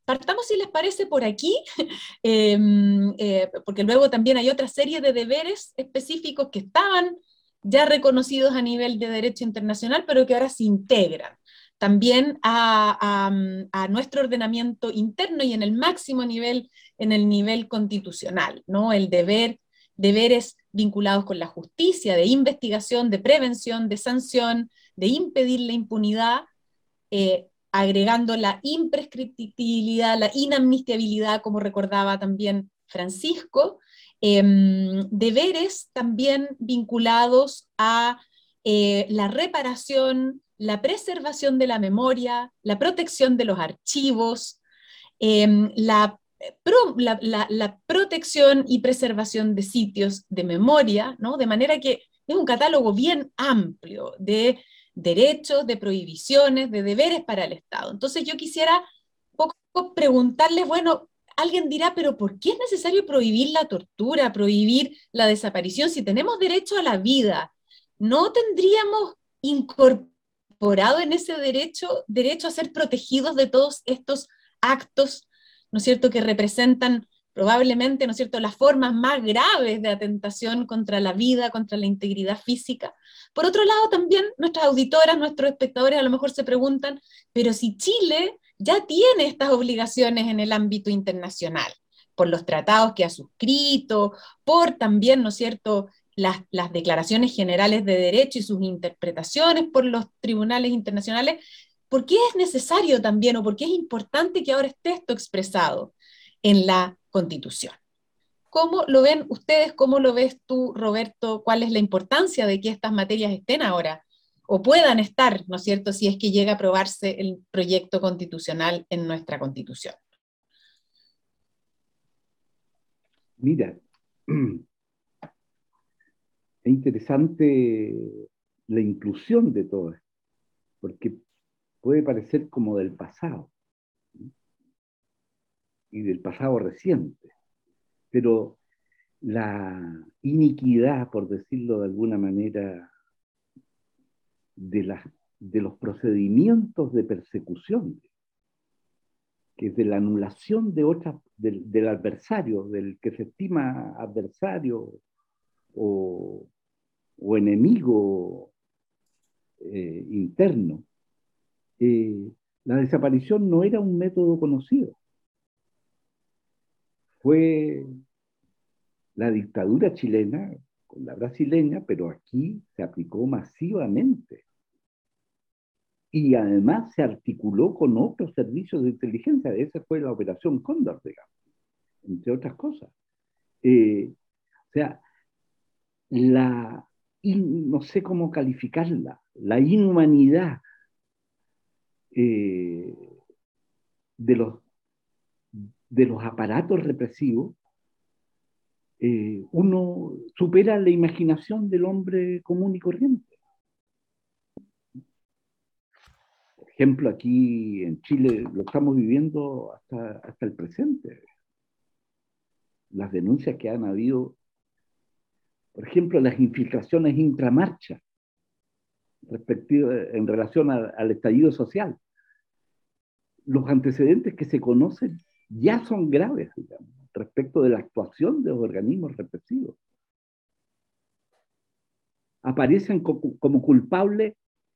Partamos, si les parece, por aquí, em, eh, porque luego también hay otra serie de deberes específicos que estaban ya reconocidos a nivel de derecho internacional, pero que ahora se integran también a, a, nuestro ordenamiento interno y en el máximo nivel, en el nivel constitucional, ¿no? El deber, deberes vinculados con la justicia, de investigación, de prevención, de sanción, de impedir la impunidad, eh, agregando la imprescriptibilidad, la inamnistiabilidad, como recordaba también Francisco, em, deberes también vinculados a eh, la reparación, la preservación de la memoria, la protección de los archivos, em, la protección y preservación de sitios de memoria, ¿no? de manera que es un catálogo bien amplio de derechos, de prohibiciones, de deberes para el Estado. Entonces yo quisiera poco preguntarles, bueno, alguien dirá, pero ¿por qué es necesario prohibir la tortura, prohibir la desaparición si tenemos derecho a la vida? ¿No tendríamos incorporado en ese derecho derecho a ser protegidos de todos estos actos, ¿no es cierto?, que representan probablemente, ¿no es cierto?, las formas más graves de atentación contra la vida, contra la integridad física. Por otro lado, también nuestras auditoras, nuestros espectadores a lo mejor se preguntan, pero si Chile ya tiene estas obligaciones en el ámbito internacional, por los tratados que ha suscrito, por también, ¿no es cierto?, las, declaraciones generales de derecho y sus interpretaciones por los tribunales internacionales, ¿por qué es necesario también o por qué es importante que ahora esté esto expresado en la Constitución? ¿Cómo lo ven ustedes? ¿Cómo lo ves tú, Roberto? ¿Cuál es la importancia de que estas materias estén ahora o puedan estar, ¿no es cierto?, si es que llega a aprobarse el proyecto constitucional en nuestra Constitución. Mira, es interesante la inclusión de todo esto, porque puede parecer como del pasado y del pasado reciente, pero la iniquidad, por decirlo de alguna manera, de, de los procedimientos de persecución, que es de la anulación de otra, del, adversario, del que se estima adversario o, enemigo eh, interno, eh, la desaparición no era un método conocido. Fue la dictadura chilena con la brasileña, pero aquí se aplicó masivamente. Y además se articuló con otros servicios de inteligencia. Esa fue la operación Cóndor, digamos, entre otras cosas. Eh, o sea, la, no sé cómo calificarla, la inhumanidad eh, de, los, de los aparatos represivos, eh, uno supera la imaginación del hombre común y corriente. Por ejemplo, aquí en Chile lo estamos viviendo hasta, hasta el presente. Las denuncias que han habido, por ejemplo, las infiltraciones intramarcha respectivo, en relación al estallido social. Los antecedentes que se conocen ya son graves, respecto de la actuación de los organismos represivos. Aparecen como culpables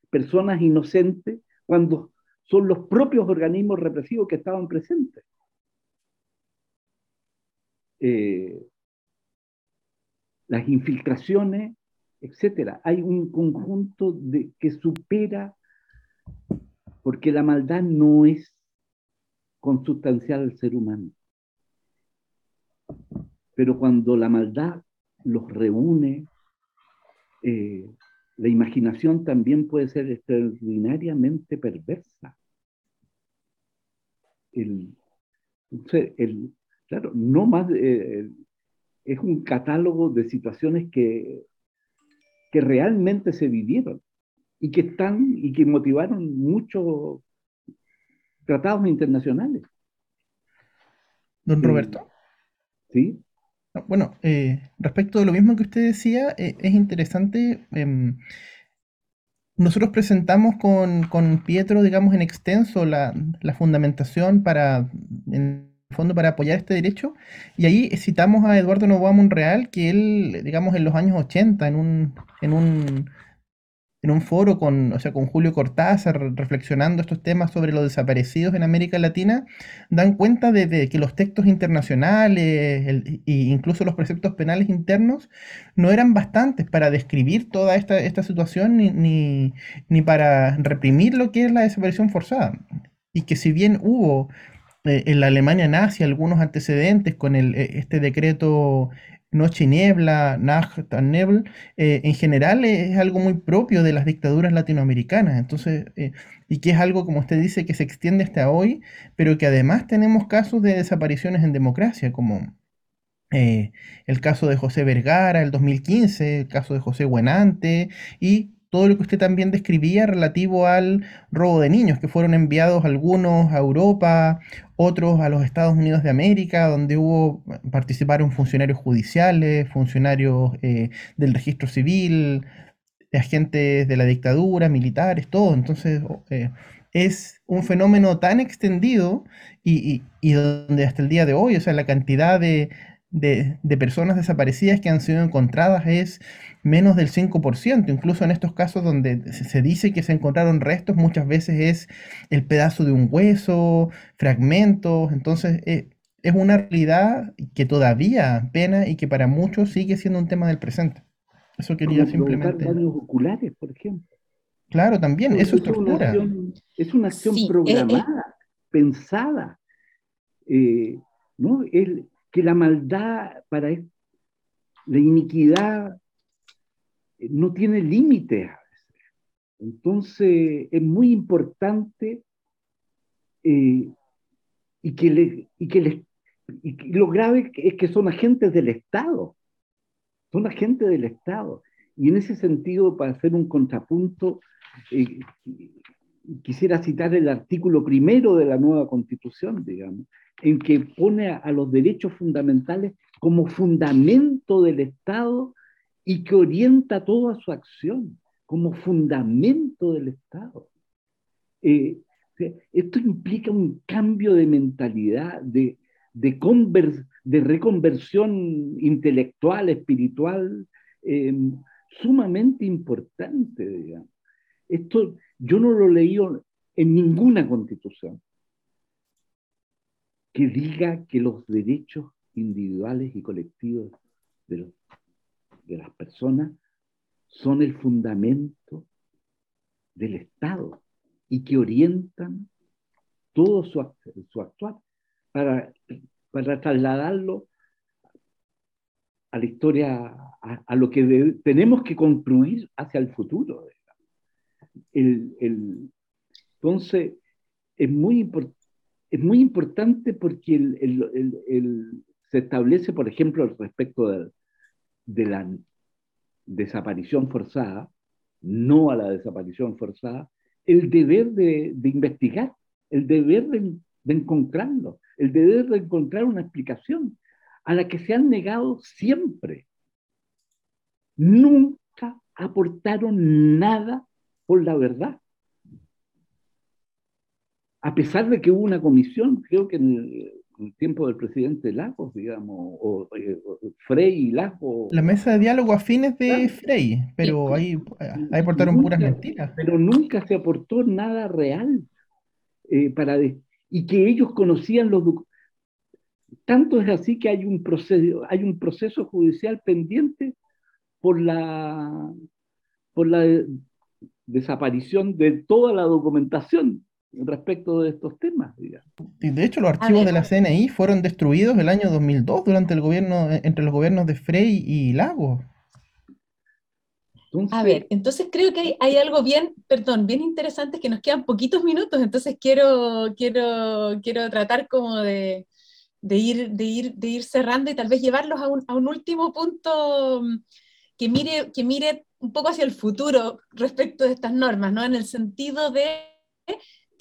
personas inocentes cuando son los propios organismos represivos que estaban presentes. Eh, las infiltraciones etcétera. Hay un conjunto de, que supera, porque la maldad no es consustancial al ser humano. Pero cuando la maldad los reúne, eh, la imaginación también puede ser extraordinariamente perversa. El, claro, no más, eh, es un catálogo de situaciones que que realmente se vivieron y que están y que motivaron muchos tratados internacionales. Don Roberto. sí. Bueno, eh, respecto de lo mismo que usted decía, eh, es interesante. Em, nosotros presentamos con, con, Pietro, digamos, en extenso la, la fundamentación para, fondo para apoyar este derecho. Y ahí citamos a Eduardo Novoa Monreal, que él, digamos, en los años 80, en un, en un, en un foro con, o sea, con Julio Cortázar, reflexionando estos temas sobre los desaparecidos en América Latina, dan cuenta de, que los textos internacionales e incluso los preceptos penales internos no eran bastantes para describir toda esta, esta situación ni, ni, ni para reprimir lo que es la desaparición forzada. Y que si bien hubo en la Alemania nazi algunos antecedentes con el, eh, este decreto Noche y Niebla, Nacht und Nebel, eh, en general es algo muy propio de las dictaduras latinoamericanas. Entonces, eh, y que es algo, como usted dice, que se extiende hasta hoy, pero que además tenemos casos de desapariciones en democracia, como eh, el caso de José Vergara, el 2015, el caso de José Buenante, y todo lo que usted también describía relativo al robo de niños, que fueron enviados algunos a Europa, otros a los Estados Unidos de América, donde hubo, participaron funcionarios judiciales, funcionarios eh, del registro civil, agentes de la dictadura, militares, todo. Entonces, eh, es un fenómeno tan extendido y, donde hasta el día de hoy, o sea, la cantidad de, de personas desaparecidas que han sido encontradas es menos del 5%. Incluso en estos casos donde se dice que se encontraron restos, muchas veces es el pedazo de un hueso, fragmentos. Entonces eh, es una realidad que todavía pena y que para muchos sigue siendo un tema del presente. Eso quería simplemente. daños oculares, por ejemplo. Claro, también, eso, es tortura. es una acción eh, eh. programada, pensada. ¿no? El, que la maldad para la iniquidad no tiene límites. Entonces es muy importante eh, y, que le, y, que y lo grave es que son agentes del Estado, son agentes del Estado. Y en ese sentido, para hacer un contrapunto, eh, quisiera citar el artículo primero de la nueva constitución, digamos, en que pone a los derechos fundamentales como fundamento del Estado y que orienta toda su acción como fundamento del Estado. Eh, esto implica un cambio de mentalidad, de, de, reconversión intelectual, espiritual, em, sumamente importante. Esto yo no lo leí en ninguna constitución que diga que los derechos individuales y colectivos de los de las personas son el fundamento del Estado y que orientan todo su, su actuar para, para trasladarlo a la historia, a, lo que tenemos que construir hacia el futuro. Entonces, es muy, es muy importante porque se establece, por ejemplo, respecto del, de la desaparición forzada, no a la desaparición forzada, el deber de, investigar, el deber de, encontrarlo, el deber de encontrar una explicación a la que se han negado siempre. Nunca aportaron nada por la verdad. A pesar de que hubo una comisión, creo que en tiempo del presidente Lagos, digamos, o, eh, Frey y Lagos. La mesa de diálogo a fines de Frey, pero ahí, ahí aportaron puras mentiras. Pero nunca se aportó nada real eh, para y que ellos conocían los tanto es así que hay un proceso, hay un proceso judicial pendiente por la por la desaparición de toda la documentación respecto de estos temas. Digamos. de hecho, los archivos de la CNI fueron destruidos el año 2002 durante el gobierno, entre los gobiernos de Frey y Lago. a ver, entonces creo que hay, algo bien, perdón, bien interesante que nos quedan poquitos minutos, entonces quiero, quiero, quiero tratar como de, de, ir, de, ir, de ir cerrando y tal vez llevarlos a un, a un último punto mm, que mire, que mire un poco hacia el futuro respecto de estas normas, ¿no? En el sentido de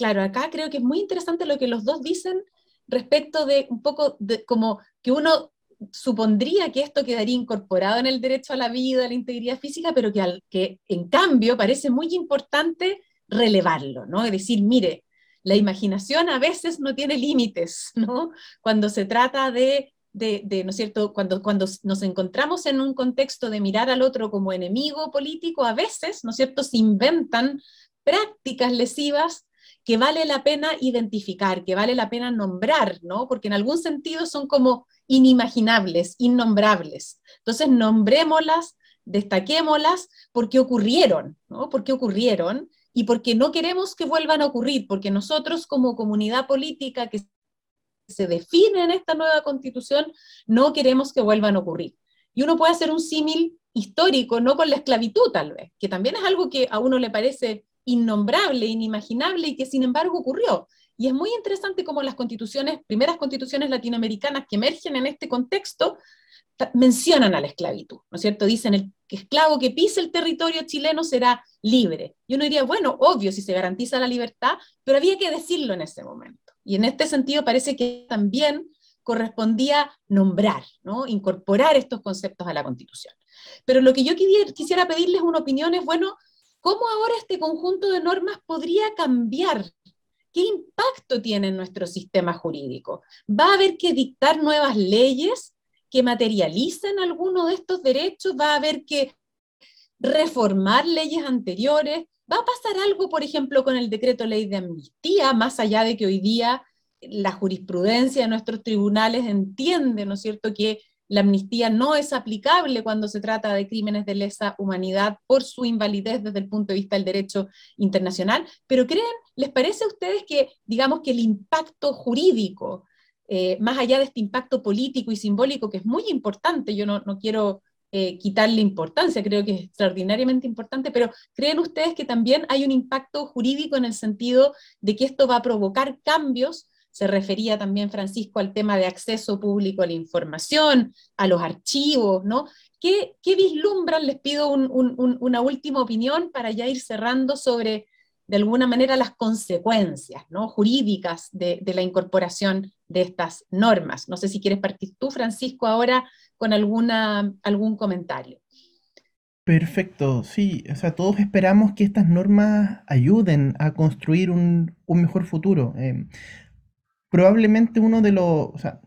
claro, acá creo que es muy interesante lo que los dos dicen respecto de un poco de como que uno supondría que esto quedaría incorporado en el derecho a la vida, a la integridad física, pero que, en cambio parece muy importante relevarlo, ¿no? Es decir, mire, la imaginación a veces no tiene límites, ¿no? Cuando se trata de, de, de, ¿no es cierto? Cuando, cuando nos encontramos en un contexto de mirar al otro como enemigo político, a veces, ¿no es cierto?, se inventan prácticas lesivas que vale la pena identificar, que vale la pena nombrar, ¿no? Porque en algún sentido son como inimaginables, innombrables. Entonces, nombrémoslas, destaquémoslas porque ocurrieron, ¿no? Porque ocurrieron y porque no queremos que vuelvan a ocurrir, porque nosotros como comunidad política que se define en esta nueva constitución, no queremos que vuelvan a ocurrir. Y uno puede hacer un símil histórico, no con la esclavitud tal vez, que también es algo que a uno le parece innombrable, inimaginable y que sin embargo ocurrió. Y es muy interesante cómo las constituciones, primeras constituciones latinoamericanas que emergen en este contexto, mencionan a la esclavitud, ¿no es cierto? Dicen el esclavo que pise el territorio chileno será libre. Y uno diría, bueno, obvio si se garantiza la libertad, pero había que decirlo en ese momento. Y en este sentido parece que también correspondía nombrar, ¿no? incorporar estos conceptos a la Constitución. Pero lo que yo quisiera pedirles una opinión es, bueno, ¿cómo ahora este conjunto de normas podría cambiar? ¿Qué impacto tiene en nuestro sistema jurídico? ¿Va a haber que dictar nuevas leyes que materialicen alguno de estos derechos? ¿Va a haber que reformar leyes anteriores? ¿Va a pasar algo, por ejemplo, con el decreto ley de amnistía, más allá de que hoy día la jurisprudencia de nuestros tribunales entiende, ¿no es cierto?, que la amnistía no es aplicable cuando se trata de crímenes de lesa humanidad por su invalidez desde el punto de vista del derecho internacional, pero creen, ¿les parece a ustedes que, digamos, que el impacto jurídico, eh, más allá de este impacto político y simbólico, que es muy importante, yo no, quiero eh, quitarle importancia, creo que es extraordinariamente importante, pero ¿creen ustedes que también hay un impacto jurídico en el sentido de que esto va a provocar cambios se refería también Francisco al tema de acceso público a la información, a los archivos, ¿no? ¿Qué, vislumbran? Les pido una última opinión para ya ir cerrando sobre, de alguna manera, las consecuencias ¿no? jurídicas de, la incorporación de estas normas. No sé si quieres partir tú, Francisco, ahora con alguna, algún comentario. Perfecto, sí, o sea, todos esperamos que estas normas ayuden a construir un, mejor futuro. Em, probablemente uno de los, o sea,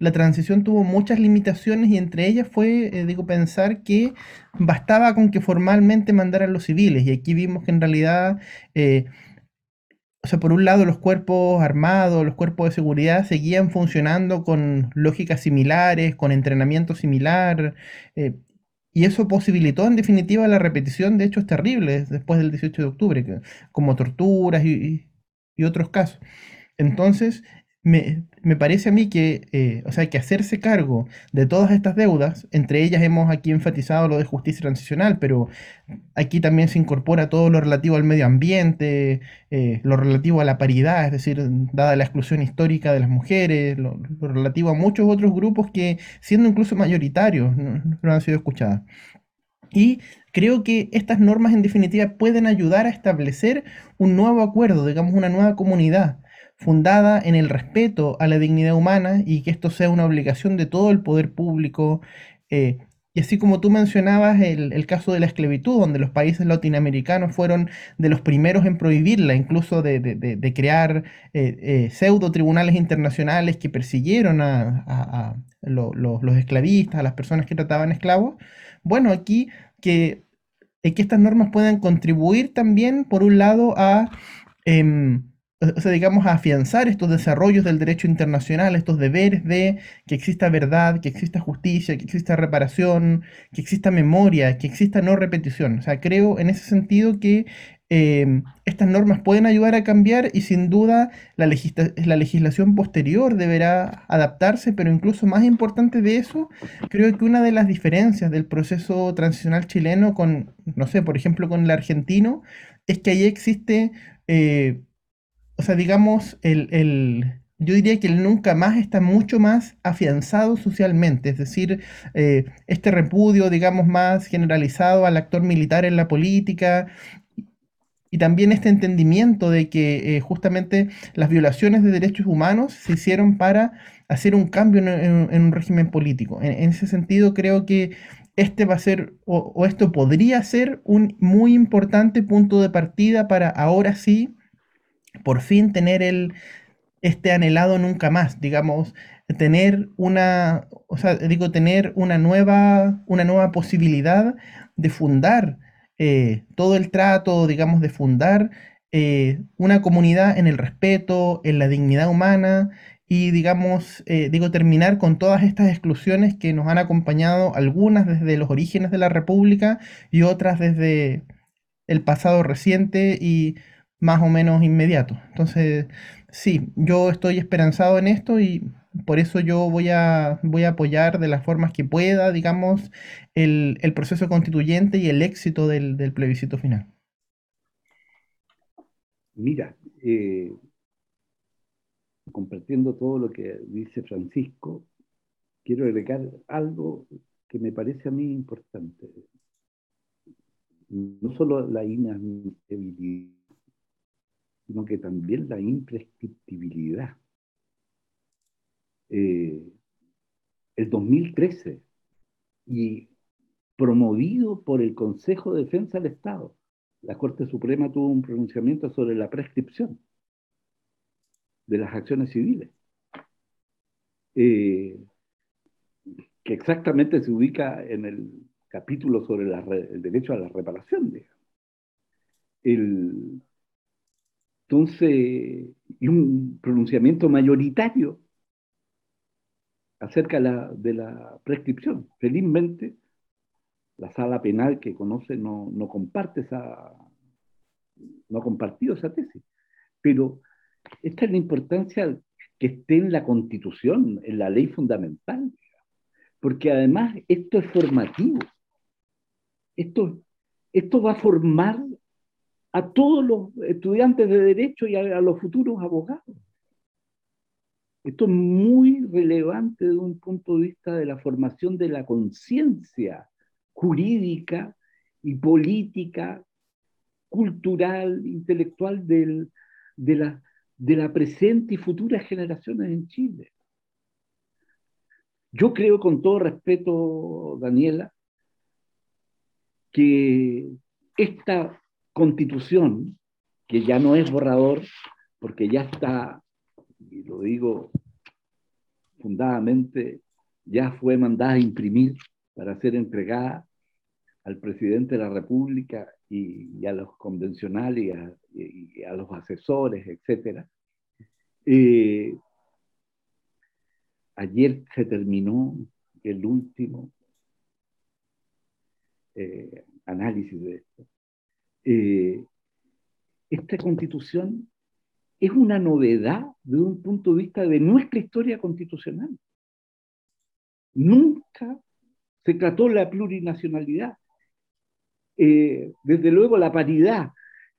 la transición tuvo muchas limitaciones y entre ellas fue, eh, digo, pensar que bastaba con que formalmente mandaran los civiles. Y aquí vimos que en realidad, eh, o sea, por un lado los cuerpos armados, los cuerpos de seguridad seguían funcionando con lógicas similares, con entrenamiento similar. Eh, y eso posibilitó en definitiva la repetición de hechos terribles después del 18 de octubre, como torturas y otros casos. Entonces, me, parece a mí que, eh, o sea, que hacerse cargo de todas estas deudas, entre ellas hemos aquí enfatizado lo de justicia transicional, pero aquí también se incorpora todo lo relativo al medio ambiente, eh, lo relativo a la paridad, es decir, dada la exclusión histórica de las mujeres, lo, relativo a muchos otros grupos que, siendo incluso mayoritarios, no han sido escuchadas. Y creo que estas normas en definitiva pueden ayudar a establecer un nuevo acuerdo, digamos, una nueva comunidad fundada en el respeto a la dignidad humana y que esto sea una obligación de todo el poder público. Eh, y así como tú mencionabas el, caso de la esclavitud, donde los países latinoamericanos fueron de los primeros en prohibirla, incluso de, crear eh, eh, pseudo tribunales internacionales que persiguieron a, los esclavistas, a las personas que trataban esclavos. Bueno, aquí que, que estas normas puedan contribuir también, por un lado, a... Em, o sea, digamos, a afianzar estos desarrollos del derecho internacional, estos deberes de que exista verdad, que exista justicia, que exista reparación, que exista memoria, que exista no repetición. O sea, creo en ese sentido que em, estas normas pueden ayudar a cambiar y sin duda la, la legislación posterior deberá adaptarse, pero incluso más importante de eso, creo que una de las diferencias del proceso transicional chileno con, no sé, por ejemplo, con el argentino, es que ahí existe... Eh, o sea, digamos, el, yo diría que el nunca más está mucho más afianzado socialmente, es decir, eh, este repudio, digamos, más generalizado al actor militar en la política y también este entendimiento de que eh, justamente las violaciones de derechos humanos se hicieron para hacer un cambio en, un régimen político. En, ese sentido, creo que este va a ser, o esto podría ser un muy importante punto de partida para ahora sí por fin tener el, este anhelado nunca más, digamos, tener una, o sea, digo, tener una nueva, una nueva posibilidad de fundar eh, todo el trato, digamos, de fundar eh, una comunidad en el respeto, en la dignidad humana y, digamos, eh, digo, terminar con todas estas exclusiones que nos han acompañado, algunas desde los orígenes de la República y otras desde el pasado reciente y más o menos inmediato. Entonces, Sí, yo estoy esperanzado en esto y por eso yo voy a, voy a apoyar de las formas que pueda, digamos, el, el proceso constituyente y el éxito del, del plebiscito final. Mira, eh, compartiendo todo lo que dice Francisco, quiero agregar algo que me parece a mí importante. No solo la inadmisibilidad, sino que también la imprescriptibilidad. Eh, el 2013, y promovido por el Consejo de Defensa del Estado, la Corte Suprema tuvo un pronunciamiento sobre la prescripción de las acciones civiles, eh, que exactamente se ubica en el capítulo sobre el derecho a la reparación. El, entonces, y un pronunciamiento mayoritario acerca de la, prescripción. Felizmente, la sala penal que conoce no, no comparte esa, no ha compartido esa tesis. Pero esta es la importancia que esté en la constitución, en la ley fundamental, porque además esto es formativo. Esto, esto va a formar a todos los estudiantes de derecho y a, los futuros abogados. Esto es muy relevante desde un punto de vista de la formación de la conciencia jurídica y política, cultural, intelectual de, la, de la presente y futuras generaciones en Chile. Yo creo con todo respeto, Daniela, que esta constitución, que ya no es borrador, porque ya está, y lo digo fundadamente, ya fue mandada a imprimir para ser entregada al presidente de la República y, a los convencionales y a, los asesores, etc. Eh, ayer se terminó el último eh, análisis de esto. Eh, esta constitución es una novedad de un punto de vista de nuestra historia constitucional. Nunca se trató la plurinacionalidad, eh, desde luego la paridad,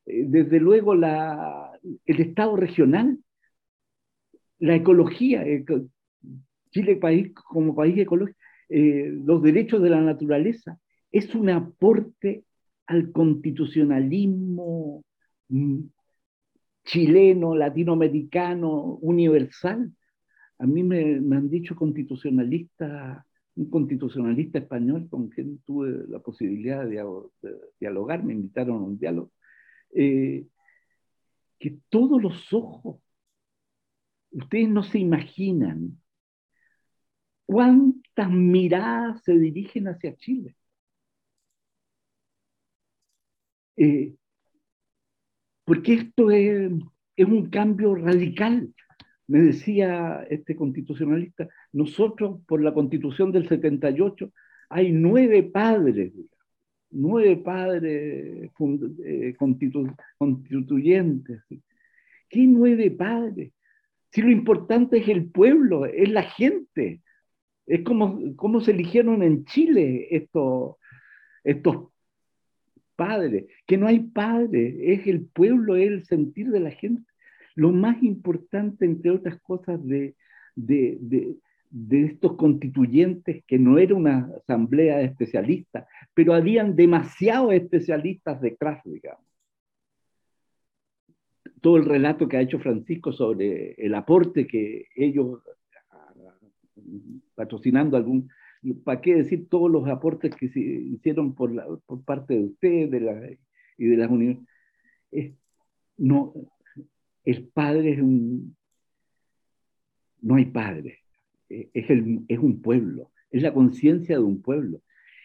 eh, desde luego el Estado regional, la ecología, Chile país, como país ecológico, los derechos de la naturaleza, es un aporte al constitucionalismo mm, chileno, latinoamericano, universal. A mí me, han dicho constitucionalista, un constitucionalista español con quien tuve la posibilidad de, dialogar, me invitaron a un diálogo, eh, que todos los ojos, ustedes no se imaginan cuántas miradas se dirigen hacia Chile. Eh, porque esto es, un cambio radical. Me decía este constitucionalista, nosotros por la constitución del 78 hay nueve padres, nueve padres eh, constituyentes. ¿Qué nueve padres? Si lo importante es el pueblo, es la gente. Es como, como se eligieron en Chile estos, estos padre, que no hay padre, es el pueblo, es el sentir de la gente. Lo más importante, entre otras cosas, de, de, de, de estos constituyentes, que no era una asamblea de especialistas, pero habían demasiados especialistas detrás, digamos. Todo el relato que ha hecho Francisco sobre el aporte que ellos, patrocinando algún, ¿Para qué decir todos los aportes que se hicieron por, parte de usted de la, y de las universidades? no, el padre es un... No hay padre, e, es, el, es un pueblo, es la conciencia de un pueblo.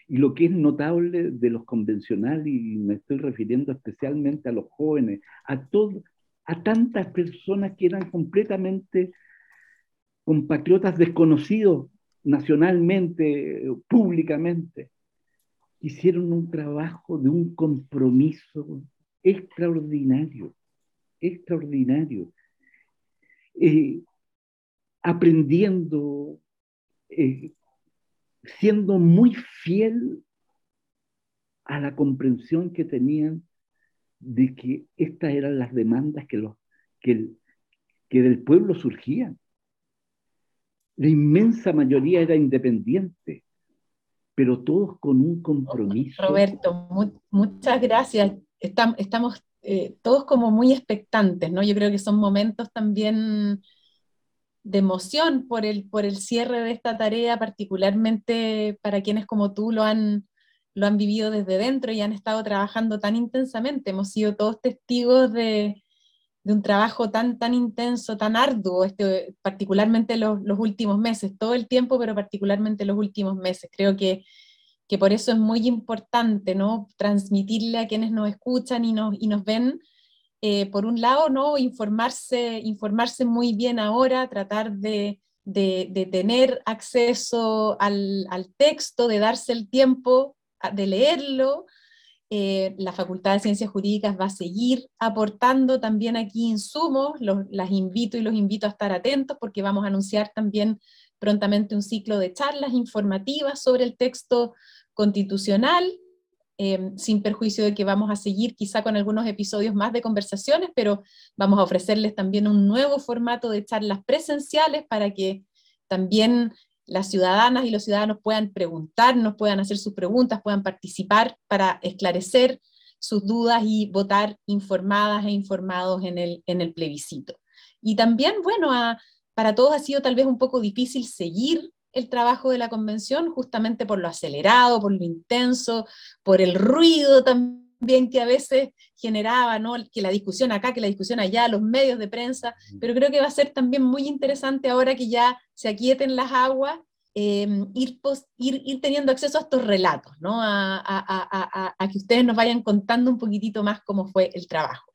Y lo que es notable de los convencionales, y me estoy refiriendo especialmente a los jóvenes, a, todo, a tantas personas que eran completamente compatriotas desconocidos nacionalmente, públicamente, hicieron un trabajo de un compromiso extraordinario, extraordinario. eh, aprendiendo, eh, siendo muy fiel a la comprensión que tenían de que estas eran las demandas que, los, que, que del pueblo surgían. La inmensa mayoría era independiente, pero todos con un compromiso. Roberto, muchas gracias. Estamos, eh, todos como muy expectantes, ¿no? Yo creo que son momentos también de emoción por el, por el cierre de esta tarea, particularmente para quienes como tú lo han, lo han vivido desde dentro y han estado trabajando tan intensamente. Hemos sido todos testigos de, de un trabajo tan, tan intenso, tan arduo, este, particularmente los, los, últimos meses, todo el tiempo, pero particularmente los últimos meses. Creo que, que por eso es muy importante ¿no? transmitirle a quienes nos escuchan y nos, y nos ven, eh, por un lado, ¿no? informarse, informarse muy bien ahora, tratar de, de, de tener acceso al, al texto, de darse el tiempo de leerlo, eh, la Facultad de Ciencias Jurídicas va a seguir aportando también aquí insumos, las invito y los invito a estar atentos porque vamos a anunciar también prontamente un ciclo de charlas informativas sobre el texto constitucional, eh, sin perjuicio de que vamos a seguir quizá con algunos episodios más de conversaciones, pero vamos a ofrecerles también un nuevo formato de charlas presenciales para que también las ciudadanas y los ciudadanos puedan preguntarnos, puedan hacer sus preguntas, puedan participar para esclarecer sus dudas y votar informadas e informados en el, en el plebiscito. Y también, bueno, para todos ha sido tal vez un poco difícil seguir el trabajo de la convención, justamente por lo acelerado, por lo intenso, por el ruido también que a veces generaba, ¿no? que la discusión acá, que la discusión allá, los medios de prensa, pero creo que va a ser también muy interesante ahora que ya se aquieten las aguas, em, ir, ir, teniendo acceso a estos relatos, ¿no? A, a, a, que ustedes nos vayan contando un poquitito más cómo fue el trabajo.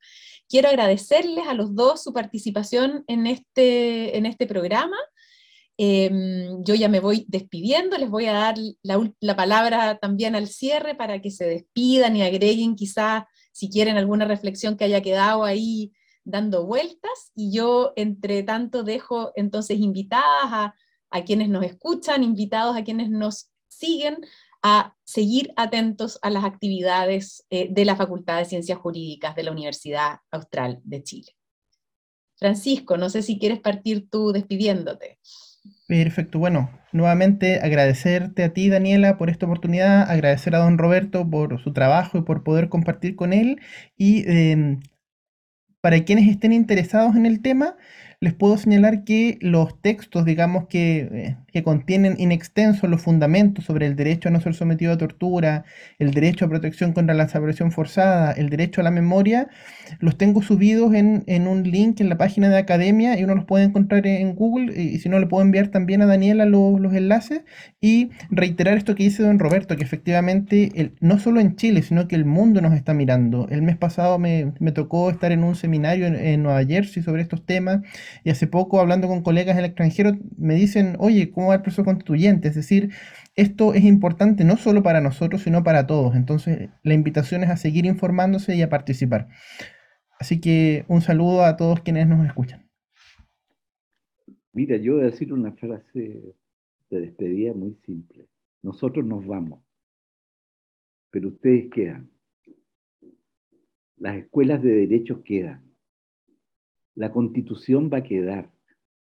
Quiero agradecerles a los dos su participación en este, en este programa. Em, yo ya me voy despidiendo, les voy a dar la, la, palabra también al cierre para que se despidan y agreguen quizás si quieren alguna reflexión que haya quedado ahí dando vueltas. Y yo, entre tanto, dejo entonces invitadas a, a quienes nos escuchan, invitados a quienes nos siguen, a seguir atentos a las actividades eh, de la Facultad de Ciencias Jurídicas de la Universidad Austral de Chile. Francisco, no sé si quieres partir tú despidiéndote. Perfecto, bueno, nuevamente agradecerte a ti, Daniela, por esta oportunidad, agradecer a don Roberto por su trabajo y por poder compartir con él. Y em, para quienes estén interesados en el tema, les puedo señalar que los textos, digamos, que, eh, que, contienen in extenso los fundamentos sobre el derecho a no ser sometido a tortura, el derecho a protección contra la desaparición forzada, el derecho a la memoria, los tengo subidos en, en un link en la página de academia y uno los puede encontrar en Google y, si no le puedo enviar también a Daniela los, los, enlaces y reiterar esto que dice don Roberto, que efectivamente el, no solo en Chile, sino que el mundo nos está mirando. El mes pasado me, me tocó estar en un seminario en, en Nueva Jersey sobre estos temas y hace poco, hablando con colegas del extranjero, me dicen, oye, ¿cómo va el proceso constituyente? Es decir, esto es importante no solo para nosotros, sino para todos. Entonces, la invitación es a seguir informándose y a participar. Así que un saludo a todos quienes nos escuchan. Mira, yo voy a decir una frase de despedida muy simple. Nosotros nos vamos, pero ustedes quedan. Las escuelas de derecho quedan la constitución va a quedar,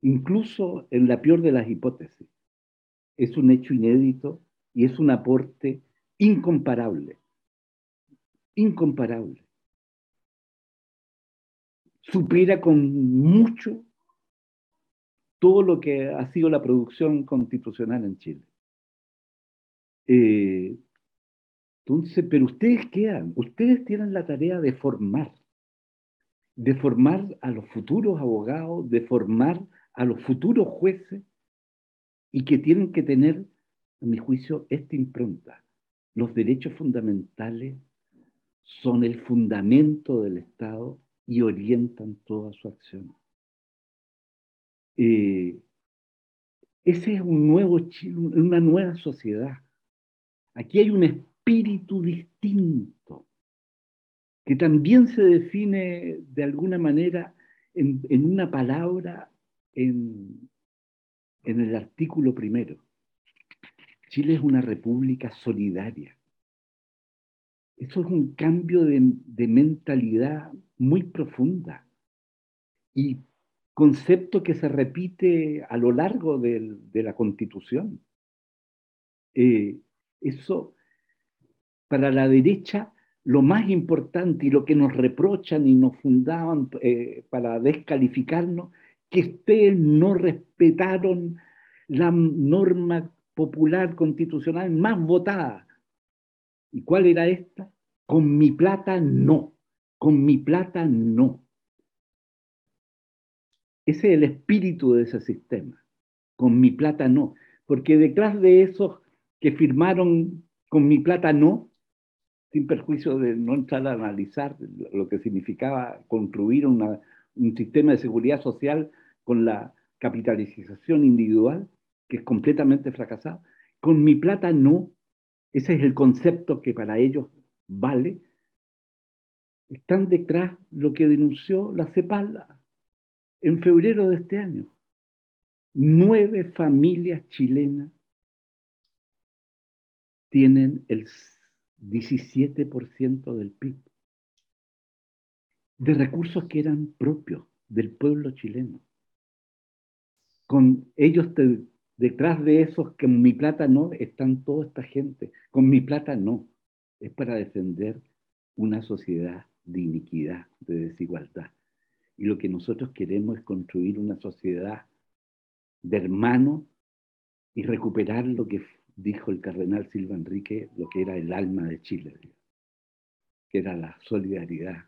incluso en la peor de las hipótesis. Es un hecho inédito y es un aporte incomparable, incomparable. Supera con mucho todo lo que ha sido la producción constitucional en Chile. Eh, entonces, pero ustedes quedan, ustedes tienen la tarea de formar de formar a los futuros abogados, de formar a los futuros jueces y que tienen que tener, a mi juicio, esta impronta. Los derechos fundamentales son el fundamento del Estado y orientan toda su acción. Eh, ese es un nuevo Chile, una nueva sociedad. Aquí hay un espíritu distinto que también se define de alguna manera en, una palabra en, el artículo primero. Chile es una república solidaria. Eso es un cambio de, mentalidad muy profunda y concepto que se repite a lo largo de, de la Constitución. Eh, eso, para la derecha, lo más importante y lo que nos reprochan y nos fundaban eh, para descalificarnos, que ustedes no respetaron la norma popular constitucional más votada. ¿Y cuál era esta? Con mi plata no, con mi plata no. Ese es el espíritu de ese sistema. Con mi plata no. Porque detrás de esos que firmaron con mi plata no, sin perjuicio de no entrar a analizar lo que significaba construir un sistema de seguridad social con la capitalización individual, que es completamente fracasado. Con mi plata no, ese es el concepto que para ellos vale. Están detrás lo que denunció la CEPAL en febrero de este año. Nueve familias chilenas tienen el 17% del PIB de recursos que eran propios del pueblo chileno. Con ellos detrás de esos que mi plata no están toda esta gente. Con mi plata no. Es para defender una sociedad de iniquidad, de desigualdad. Y lo que nosotros queremos es construir una sociedad de hermanos y recuperar lo que dijo el cardenal Silva Enrique, lo que era el alma de Chile, que era la solidaridad,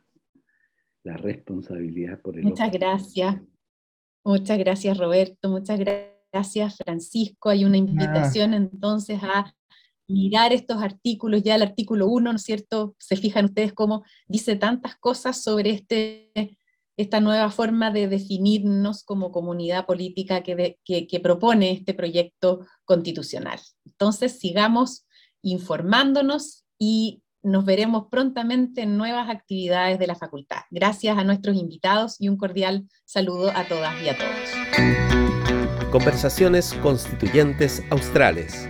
la responsabilidad por el Muchas gracias. Muchas gracias, Roberto. Muchas gracias, Francisco. Hay una invitación entonces a mirar estos artículos, ya el artículo 1, ¿no es cierto? Se fijan ustedes cómo dice tantas cosas sobre este esta nueva forma de definirnos como comunidad política que, propone este proyecto constitucional. Entonces, sigamos informándonos y nos veremos prontamente en nuevas actividades de la facultad. Gracias a nuestros invitados y un cordial saludo a todas y a todos. Conversaciones Constituyentes Australes